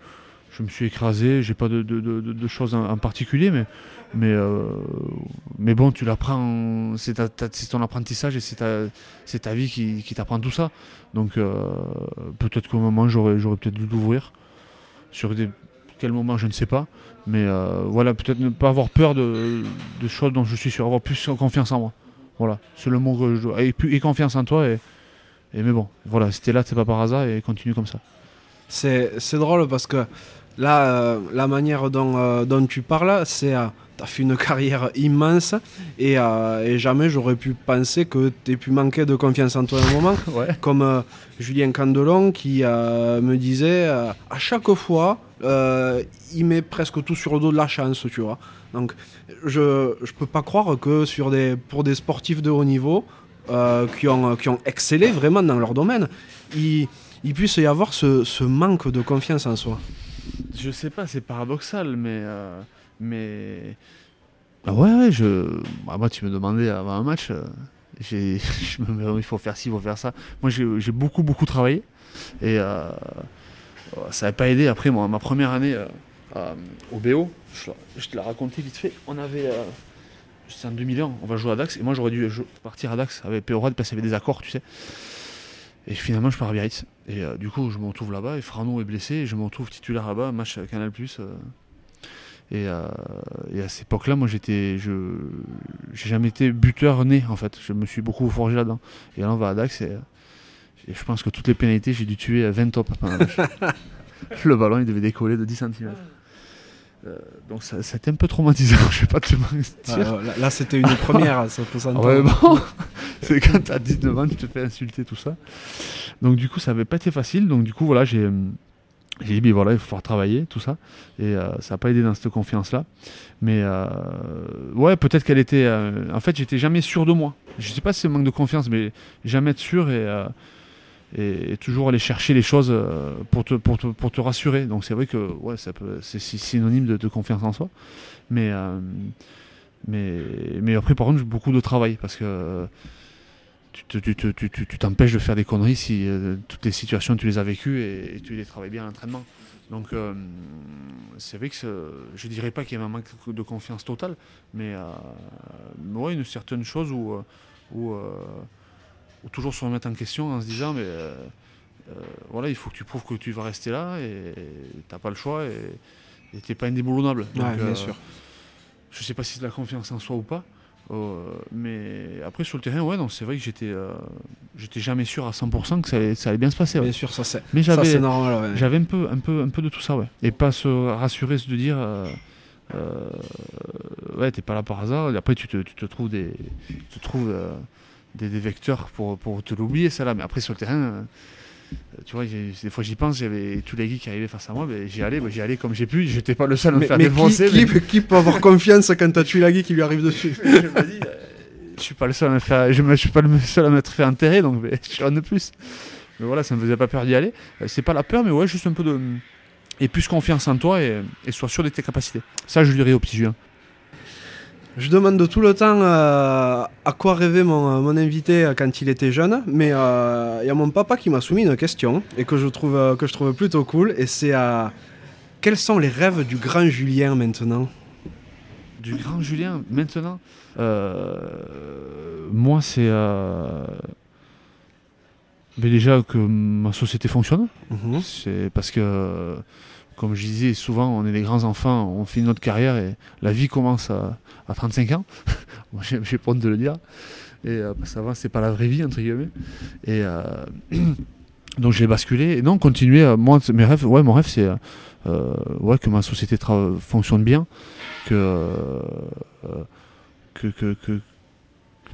je, me suis écrasé. J'ai pas de, de, de, choses en, particulier, mais mais, euh, mais bon, tu l'apprends, c'est ton apprentissage et c'est ta, ta vie qui, qui t'apprend tout ça. Donc euh, peut-être qu'au moment, j'aurais, peut-être dû l'ouvrir sur des, Quel moment, je ne sais pas. Mais euh, voilà, peut-être ne pas avoir peur de, choses dont je suis sûr, avoir plus confiance en moi. Voilà, c'est le mot que je dois. Et, et confiance en toi. Et, et mais bon, voilà, c'était là, c'est pas par hasard et continue comme ça. C'est drôle parce que là, euh, la manière dont, euh, dont tu parles, c'est. Euh, tu as fait une [LAUGHS] carrière immense et, et jamais j'aurais pu penser que tu aies pu manquer de confiance en toi à un moment. [LAUGHS] ouais. Comme Julien Candelon qui me disait à chaque fois, il met presque tout sur le dos de la chance, tu vois. Donc je ne peux pas croire que sur des, pour des sportifs de haut niveau qui, ont, qui ont excellé vraiment dans leur domaine, il, il puisse y avoir ce, ce manque de confiance en soi. Je sais pas, c'est paradoxal, mais. Euh, mais... Ah ouais, ouais, je. Bah, moi, tu me demandais avant un match, euh, [LAUGHS] je me... il faut faire ci, il faut faire ça. Moi, j'ai, beaucoup, beaucoup travaillé. Et euh, ça n'a pas aidé. Après, moi, ma première année au BO, je, te l'ai raconté vite fait, on avait. c'est en 2001, on va jouer à Dax. Et moi, j'aurais dû partir à Dax avec PO parce qu'il y avait des accords, tu sais. Et finalement, je pars à Biarritz. Et euh, du coup, je me retrouve là-bas et Frano est blessé et je me retrouve titulaire là-bas, match Canal. Euh. et, euh, et, à cette époque-là, moi, j'étais, je, j'ai jamais été buteur né en fait. Je me suis beaucoup forgé là-dedans. Et là, on va à Dax et, je pense que toutes les pénalités, j'ai dû tuer 20 tops [LAUGHS] le ballon, il devait décoller de 10 cm. Euh, donc ça, c'était un peu traumatisant, [LAUGHS] je vais pas te mentir. là, c'était une première, [LAUGHS] ça peut ouais, bon, c'est quand t'as 19 ans, tu te fais insulter, tout ça. Donc du coup, ça avait pas été facile. Donc du coup, voilà, j'ai, j'ai dit, voilà, il faut falloir travailler, tout ça. Et euh, ça n'a pas aidé dans cette confiance-là. Mais euh, ouais, peut-être qu'elle était... en fait, j'étais jamais sûr de moi. Je sais pas si c'est manque de confiance, mais jamais être sûr et toujours aller chercher les choses euh, pour te, pour te, pour te rassurer. Donc c'est vrai que ouais, c'est synonyme de, confiance en soi. Mais, euh, mais, mais après, par contre, beaucoup de travail parce que tu t'empêches de faire des conneries si euh, toutes les situations tu les as vécues et, tu les travailles bien à l'entraînement. Donc c'est vrai que je dirais pas qu'il y a un manque de confiance totale, mais ouais, une certaine chose où, où ou toujours se remettre en question en se disant mais euh, euh, voilà il faut que tu prouves que tu vas rester là et t'as pas le choix et t'es pas indéboulonnable. Donc, bien euh, sûr. Je sais pas si c'est de la confiance en soi ou pas. Mais après sur le terrain, ouais, non, c'est vrai que j'étais, j'étais jamais sûr à 100% que ça allait, ça allait, bien se passer. Bien sûr, ça c'est. Mais j'avais, normal. J'avais un peu, un peu, un peu de tout ça, ouais. Et pas se rassurer, se dire, ouais, t'es pas là par hasard. Et après, tu te, tu te trouves des, tu te trouves des, vecteurs pour, pour te l'oublier, ça là. Mais après, sur le terrain, euh, tu vois, des fois j'y pense, j'avais tous les gars qui arrivaient face à moi, ben, j'y allais, ben, j'y allais comme j'ai pu, j'étais pas le seul à me faire défoncer. Qui, mais... qui, peut avoir confiance quand t'as tué la guy qui lui arrive dessus [LAUGHS] Je me dis, euh, je suis pas le seul à me faire, je, me, suis pas le seul à m'être fait enterrer, donc ben, [LAUGHS] je suis un de plus. Mais voilà, ça me faisait pas peur d'y aller. Euh, c'est pas la peur, mais ouais, juste un peu de. Et plus confiance en toi et, et sois sûr de tes capacités. Ça, je lui dirais au petit Julien. Je demande tout le temps euh, à quoi rêvait mon, mon, invité quand il était jeune, mais euh, il y a mon papa qui m'a soumis une question et que je trouve, euh, que je trouve plutôt cool, et c'est quels sont les rêves du grand Julien maintenant? Du grand Julien maintenant? Moi, c'est déjà que ma société fonctionne. Mhm. C'est parce que comme je disais, souvent on est des grands enfants, on finit notre carrière et la vie commence à, 35 ans. [LAUGHS] J'ai pas honte de le dire. Et euh, ça va, c'est pas la vraie vie, entre guillemets. Et euh, [CLEARS THROAT] donc j'ai basculé. Et non, continuer. Euh, moi, mes rêves, ouais, mon rêve, c'est ouais, que ma société fonctionne bien. Que, que, que, que,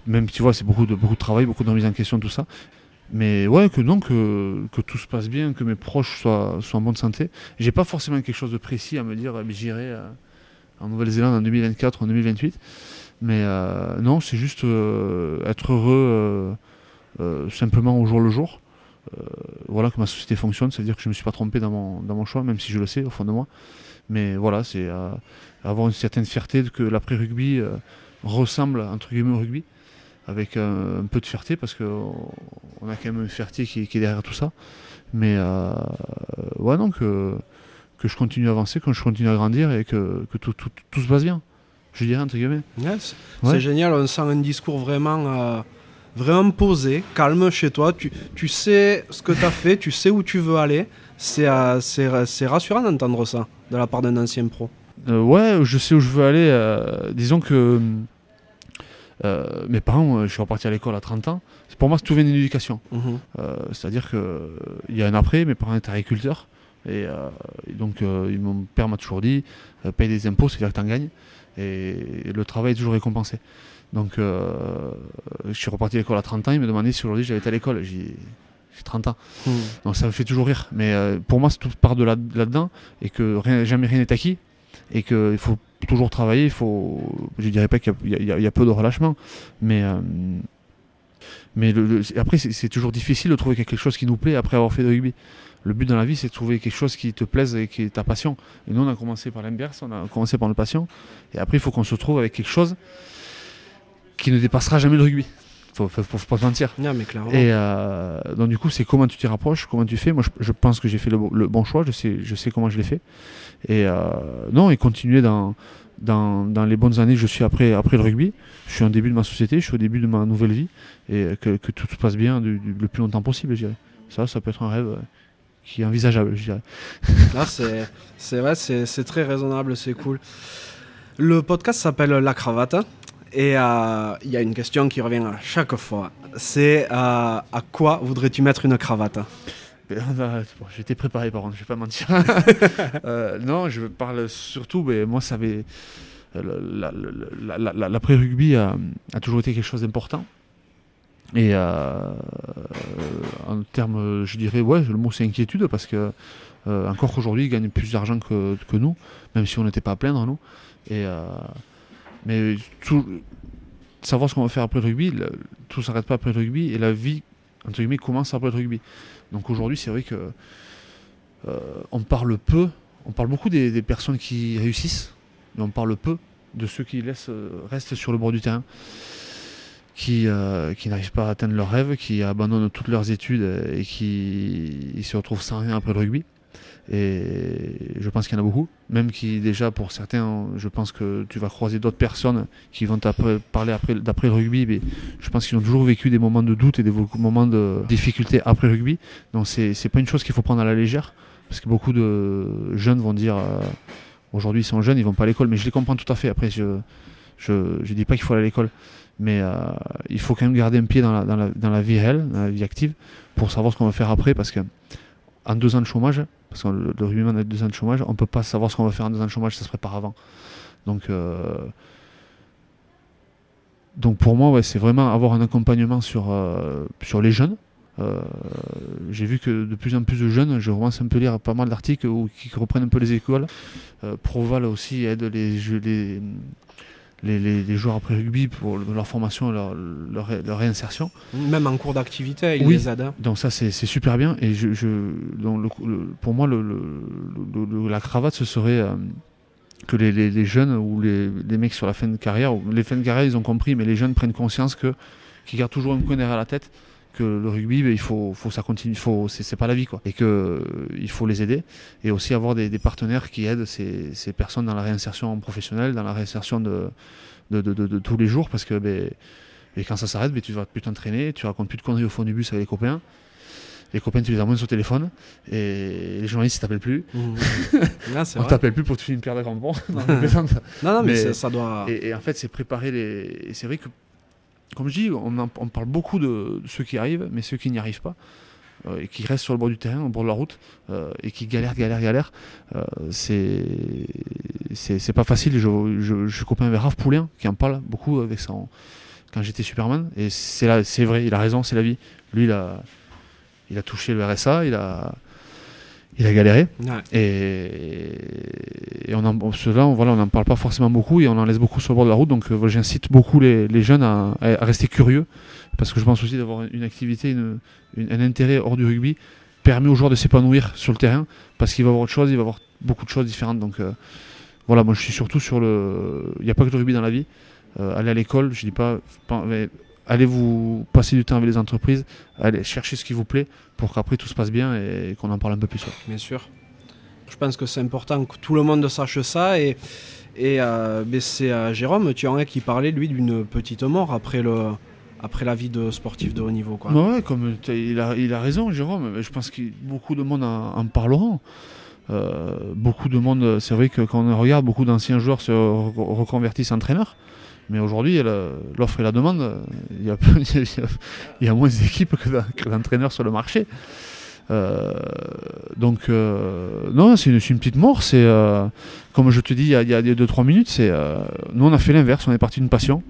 même, tu vois, c'est beaucoup de, beaucoup de travail, beaucoup de remise en question, tout ça. Mais ouais, que donc que, tout se passe bien, que mes proches soient, soient en bonne santé. J'ai pas forcément quelque chose de précis à me dire, j'irai euh, en Nouvelle-Zélande en 2024 ou en 2028. Mais euh, non, c'est juste euh, être heureux simplement au jour le jour. voilà que ma société fonctionne, c'est-à-dire que je ne me suis pas trompé dans mon, dans mon choix, même si je le sais au fond de moi. Mais voilà, c'est avoir une certaine fierté que l'après-rugby ressemble entre guillemets au rugby avec un, peu de fierté parce qu'on a quand même une fierté qui, est derrière tout ça. Mais euh, ouais, donc que, je continue à avancer, que je continue à grandir et que, tout, se passe bien. Je dirais entre guillemets. C'est génial, on sent un discours vraiment euh, vraiment posé, calme chez toi. Tu, tu sais ce que tu as fait, tu sais où tu veux aller. C'est euh, rassurant d'entendre ça de la part d'un ancien pro. Euh, ouais, je sais où je veux aller. disons que euh, mes parents, euh, je suis reparti à l'école à 30 ans. Pour moi, c'est tout vient d'une éducation. Mhm. Euh, C'est-à-dire qu'il y a un après, mes parents étaient agriculteurs. Et, euh, et donc, mon père m'a toujours dit paye des impôts, c'est-à-dire que tu en gagnes. Et, le travail est toujours récompensé. Donc, je suis reparti à l'école à 30 ans. Il me demandait si aujourd'hui j'avais été à l'école. J'ai j'ai 30 ans. Mhm. Donc ça me fait toujours rire. Mais pour moi, c'est tout part de là- là-dedans et que rien, jamais rien n'est acquis et qu'il faut toujours travailler. Il faut, je dirais pas qu'il y, a- peu de relâchement, mais euh, mais le- le- après c'est toujours difficile de trouver quelque chose qui nous plaît après avoir fait de rugby. Le but dans la vie, c'est de trouver quelque chose qui te plaise et qui est ta passion. Et nous, on a commencé par l'inverse, on a commencé par notre passion. Et après, il faut qu'on se trouve avec quelque chose qui ne dépassera jamais le rugby. Faut, faut, faut pas se mentir. Non, mais clairement. Et euh, donc du coup, c'est comment tu t'y rapproches, comment tu fais. Moi, je, je pense que j'ai fait le, bo- le bon choix. Je sais, je sais comment je l'ai fait. Et euh, non, et continuer dans, dans, dans les bonnes années que je suis après, après le rugby. Je suis au début de ma société, je suis au début de ma nouvelle vie, et que, que tout se passe bien du, du- le plus longtemps possible, je dirais. Ça, ça peut être un rêve euh, qui est envisageable, je dirais. [LAUGHS] Là, c'est c'est vrai, c'est c'est très raisonnable, c'est cool. Le podcast s'appelle La Cravate. Et euh, il y a une question qui revient à chaque fois. C'est euh, à quoi voudrais-tu mettre une cravate? Mais on a- bon, J'étais préparé par contre, je vais pas mentir. [LAUGHS] Euh, non, je parle surtout, mais moi, ça avait. la- la- la- la- la- L'après-rugby a, a toujours été quelque chose d'important. Et en termes, je dirais, ouais, le mot c'est inquiétude parce que encore qu'aujourd'hui, ils gagnent plus d'argent que, que nous, même si on n'était pas à plaindre, nous. Et, mais savoir ce qu'on va faire après le rugby, tout s'arrête pas après le rugby et la vie, entre guillemets, commence après le rugby. Donc aujourd'hui, c'est vrai que euh, on parle peu, on parle beaucoup des, personnes qui réussissent, mais on parle peu de ceux qui euh, restent sur le bord du terrain, qui, euh, qui n'arrivent pas à atteindre leurs rêves, qui abandonnent toutes leurs études et qui se retrouvent sans rien après le rugby. Et je pense qu'il y en a beaucoup, même qui déjà pour certains, je pense que tu vas croiser d'autres personnes qui vont t'après- parler après, d'après le rugby, mais je pense qu'ils ont toujours vécu des moments de doute et des moments de difficulté après le rugby. Donc c'est c'est pas une chose qu'il faut prendre à la légère, parce que beaucoup de jeunes vont dire euh, aujourd'hui ils sont jeunes, ils vont pas à l'école, mais je les comprends tout à fait. Après je je, je dis pas qu'il faut aller à l'école, mais euh, il faut quand même garder un pied dans la, dans, la, dans la vie réelle, dans la vie active, pour savoir ce qu'on va faire après, parce que en deux ans de chômage, parce que le, le rugbyman a deux ans de chômage, on peut pas savoir ce qu'on va faire en deux ans de chômage, ça se prépare avant. Donc euh, donc pour moi, ouais, c'est vraiment avoir un accompagnement sur, euh, sur les jeunes. Euh, J'ai vu que de plus en plus de jeunes, je commence un peu lire pas mal d'articles qui reprennent un peu les écoles. Proval aussi aide les, les, les, les- les joueurs après rugby pour leur formation et leur, leur, ré- leur réinsertion. Même en cours d'activité, il Oui. les aide. hein. Donc ça c'est super bien et je, je donc le- le- pour moi le, la cravate ce serait euh, que les, les- jeunes ou les, les mecs sur la fin de carrière, ou les fins de carrière ils ont compris mais les jeunes prennent conscience que qu'ils gardent toujours un coin derrière la tête que le rugby ben, il faut, faut ça continue, faut c'est c'est pas la vie quoi et que euh, il faut les aider et aussi avoir des, des partenaires qui aident ces, ces personnes dans la réinsertion professionnelle, dans la réinsertion de, de, de- tous les jours parce que ben, et quand ça s'arrête, ben, tu vas plus t'entraîner, tu racontes plus de conneries au fond du bus avec les copains. Les copains, tu les emmènes sur le téléphone et les journalistes, ils t'appellent plus. Mhm. [LAUGHS] Ah, c'est On t'appelle plus pour te filer une paire de crampons. Non. [LAUGHS] Non, non, mais, ça doit. et, et en fait, c'est préparer les. et c'est vrai que, comme je dis, on, parle beaucoup de, ceux qui arrivent, mais ceux qui n'y arrivent pas euh, et qui restent sur le bord du terrain, au bord de la route euh, et qui galèrent, galèrent, galèrent. euh, c'est c'est pas facile. Je, suis copain avec Raph Poulain qui en parle beaucoup avec son quand j'étais Superman et c'est vrai, il a raison, c'est la vie. Lui, il a il a touché le RSA, il a il a galéré. Ouais. Et, et on en, cela, on, voilà, on n'en parle pas forcément beaucoup et on en laisse beaucoup sur le bord de la route. Donc euh, j'incite beaucoup les, les jeunes à, à rester curieux parce que je pense aussi d'avoir une activité, une- une- un intérêt hors du rugby permet aux joueurs de s'épanouir sur le terrain parce qu'il va avoir autre chose, il va avoir beaucoup de choses différentes. Donc euh, voilà, moi je suis surtout sur le. Il n'y a pas que le rugby dans la vie. Euh, allez à l'école, je dis pas. pas- mais allez vous passer du temps avec les entreprises, allez chercher ce qui vous plaît pour qu'après tout se passe bien et qu'on en parle un peu plus. ouais. Bien sûr. Je pense que c'est important que tout le monde sache ça. Et, et euh, ben, c'est euh, Jérôme qui parlait, lui, d'une petite mort après le, après la vie de sportif de haut niveau. Quoi. Ouais, comme il a, il a raison, Jérôme. Je pense que beaucoup de monde en, en parleront. Euh, beaucoup de monde, c'est vrai que quand on regarde, beaucoup d'anciens joueurs se re- reconvertissent entraîneurs. Mais aujourd'hui, le- l'offre et la demande, euh, il y a, moins d'équipes que d'en- que d'entraîneurs sur le marché. Euh, donc, euh, non, c'est une, petite mort. Euh, comme je te dis il y a- il y a 2-3 minutes, euh, nous on a fait l'inverse, on est parti d'une passion.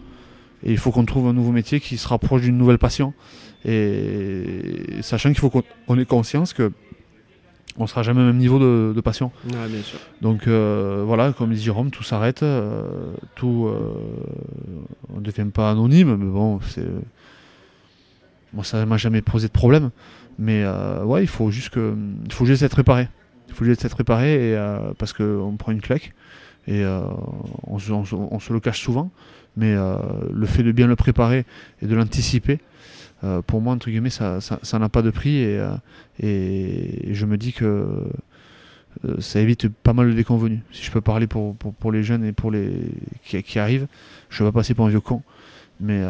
Et il faut qu'on trouve un nouveau métier qui se rapproche d'une nouvelle passion. Et sachant qu'il faut qu'on on ait conscience que on sera jamais au même niveau de, de bien sûr. Donc euh, voilà, comme dit Jérôme, tout s'arrête, euh, tout, euh, on ne devient pas anonyme, mais bon, c'est, moi ça m'a jamais posé de problème. Mais ouais, il faut juste que, il faut juste être préparé. Il faut juste être préparé et, parce qu'on prend une claque et on, se, on se- on se le cache souvent. Mais le fait de bien le préparer et de l'anticiper, euh, pour moi, entre guillemets, ça ça- ça n'a pas de prix. Et, euh, et je me dis que euh, ça évite pas mal de déconvenus. Si je peux parler pour, pour, les jeunes et pour les qui, arrivent, je vais pas passer pour un vieux con. Mais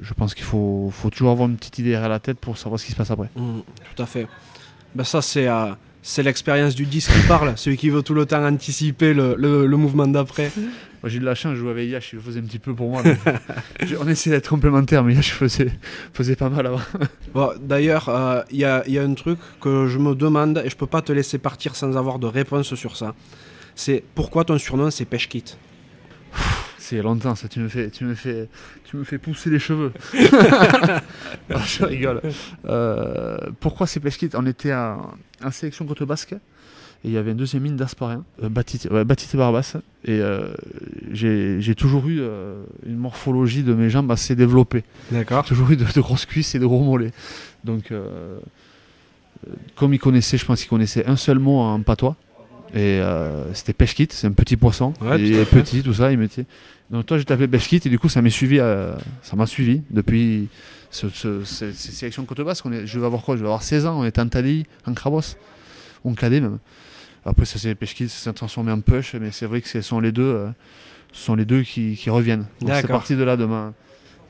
je pense qu'il faut, faut toujours avoir une petite idée derrière la tête pour savoir ce qui se passe après. Mm, tout à fait. Ben ça, c'est l'expérience du disque qui parle, celui qui veut tout le temps anticiper le- le mouvement d'après. Moi j'ai eu de la chance, je jouais avec Yash, il le faisait un petit peu pour moi. [LAUGHS] on essayait d'être complémentaires, mais Yash faisait, faisait pas mal avant. Bon, D'ailleurs, euh, il y, a, il y a un truc que je me demande et je peux pas te laisser partir sans avoir de réponse sur ça. C'est pourquoi ton surnom c'est Pêche Kit C'est longtemps ça, tu me fais, tu me fais, tu me fais pousser les cheveux. [LAUGHS] [LAUGHS] Je rigole. Euh, pourquoi c'est Pesquit On était en, en sélection côte basque et il y avait un deuxième mine d'Asparien, euh, Batiste, ouais, Barbas. Et euh, j'ai j'ai toujours eu euh, une morphologie de mes jambes assez développée. D'accord. toujours eu de, de grosses cuisses et de gros mollets. Donc, euh, comme il connaissait, je pense qu'il connaissait un seul mot en patois. Et euh, c'était pêche-kit, c'est un petit poisson. Ouais, il est petit, tout ça, il mettait. Donc toi, j'ai tapé pêche-kit et du coup, ça m'a suivi, ça m'a suivi depuis ce, ce- ce- ces sélections côte basque. On est, je vais avoir quoi? Je vais avoir 16 ans, on était en Thalie, en Crabos, ou en cadet même. Après, ça c'est pêche-kit, ça s'est transformé en push, mais c'est vrai que ce sont les deux, euh, ce sont les deux qui, qui reviennent. Donc c'est parti de là, de ma,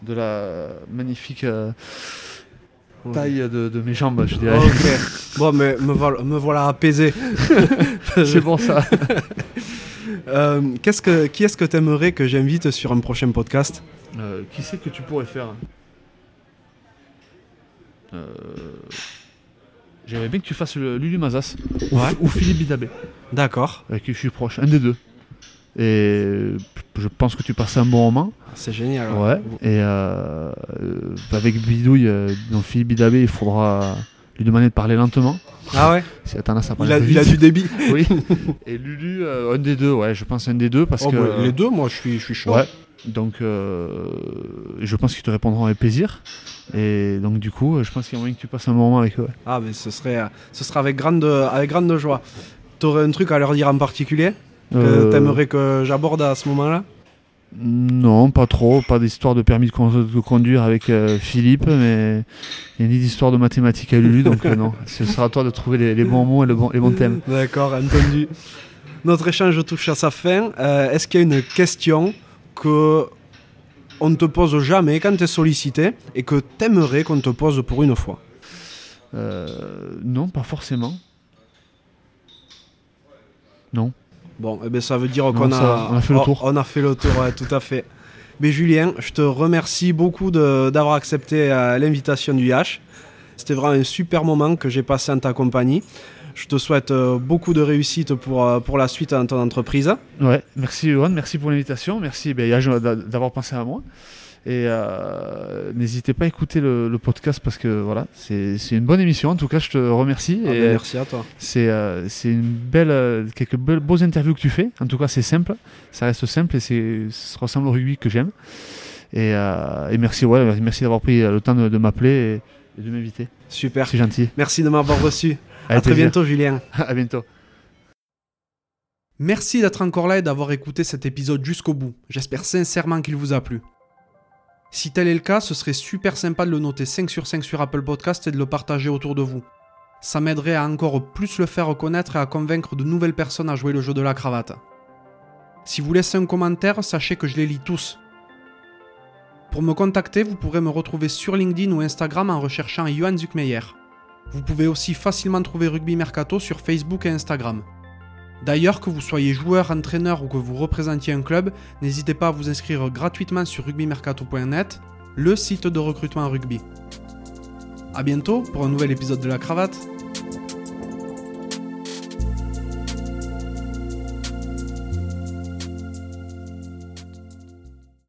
de la magnifique euh, taille de, de mes jambes, je dirais. [LAUGHS] Bon, mais me voilà, me voilà apaisé. [LAUGHS] c'est pour ça. [LAUGHS] Euh, qu'est-ce que, qui est-ce que tu aimerais que j'invite sur un prochain podcast? Qui c'est que tu pourrais faire? Euh, J'aimerais bien que tu fasses le Lulu Mazas ou, Ouais. ou Philippe Bidabé, D'accord. avec qui je suis proche, un des deux. Et je pense que tu passes un bon moment. C'est génial. Ouais. Et euh, euh, avec Bidouille, euh, donc Philippe Bidabé, il faudra lui demander de parler lentement. Ah ouais Si a tendance à il a, il a du débit. [LAUGHS] Oui. Et Lulu, euh, un des deux, ouais, je pense un des deux parce Oh, que. bah, les deux, moi je suis, je suis chaud. Ouais. Donc, euh, je pense qu'ils te répondront avec plaisir. Et donc, du coup, je pense qu'il y a moyen que tu passes un bon moment avec eux. Ah, mais ce serait, ce sera avec grande, avec grande joie. T'aurais un truc à leur dire en particulier que Euh, t'aimerais que j'aborde à ce moment-là? Non, pas trop. Pas d'histoire de permis de, con- de conduire avec euh, Philippe, mais il y a ni d'histoire de mathématiques à Lulu. donc, euh, non. [LAUGHS] Ce sera à toi de trouver les, les bons mots et le bon- les bons thèmes. D'accord, entendu. Notre échange touche à sa fin. Euh, Est-ce qu'il y a une question? Que on ne te pose jamais quand tu es sollicité et que t'aimerais qu'on te pose pour une fois Euh, non, pas forcément. Non. Bon, eh ben, ça veut dire qu'on a, va, on a fait le oh, tour. On a fait le tour, ouais, tout à fait. Mais Julien, je te remercie beaucoup d'avoir accepté euh, l'invitation du H. C'était vraiment un super moment que j'ai passé en ta compagnie. Je te souhaite euh, beaucoup de réussite pour, euh, pour la suite dans ton entreprise. Ouais, merci Johan, merci pour l'invitation, merci ben, d'avoir pensé à moi. Et euh, n'hésitez pas à écouter le, le podcast parce que voilà, c'est une bonne émission. En tout cas, je te remercie. Ah et ben, merci à toi. c'est euh, une belle, euh, quelques belles, beaux interviews que tu fais. En tout cas, c'est simple, ça reste simple et ça ressemble au rugby que j'aime. Et, et merci, ouais, merci d'avoir pris le temps de, de m'appeler et, et de m'inviter. Super. C'est gentil. Merci de m'avoir reçu. À très bientôt, Julien. [LAUGHS] à bientôt. Merci d'être encore là et d'avoir écouté cet épisode jusqu'au bout. J'espère sincèrement qu'il vous a plu. Si tel est le cas, ce serait super sympa de le noter 5 sur 5 sur Apple Podcast et de le partager autour de vous. Ça m'aiderait à encore plus le faire connaître et à convaincre de nouvelles personnes à jouer le jeu de la cravate. Si vous laissez un commentaire, sachez que je les lis tous. Pour me contacter, vous pourrez me retrouver sur LinkedIn ou Instagram en recherchant Johan Zuckmeyer. Vous pouvez aussi facilement trouver Rugby Mercato sur Facebook et Instagram. D'ailleurs, que vous soyez joueur, entraîneur ou que vous représentiez un club, n'hésitez pas à vous inscrire gratuitement sur rugbymercato.net, le site de recrutement rugby. A bientôt pour un nouvel épisode de la cravate.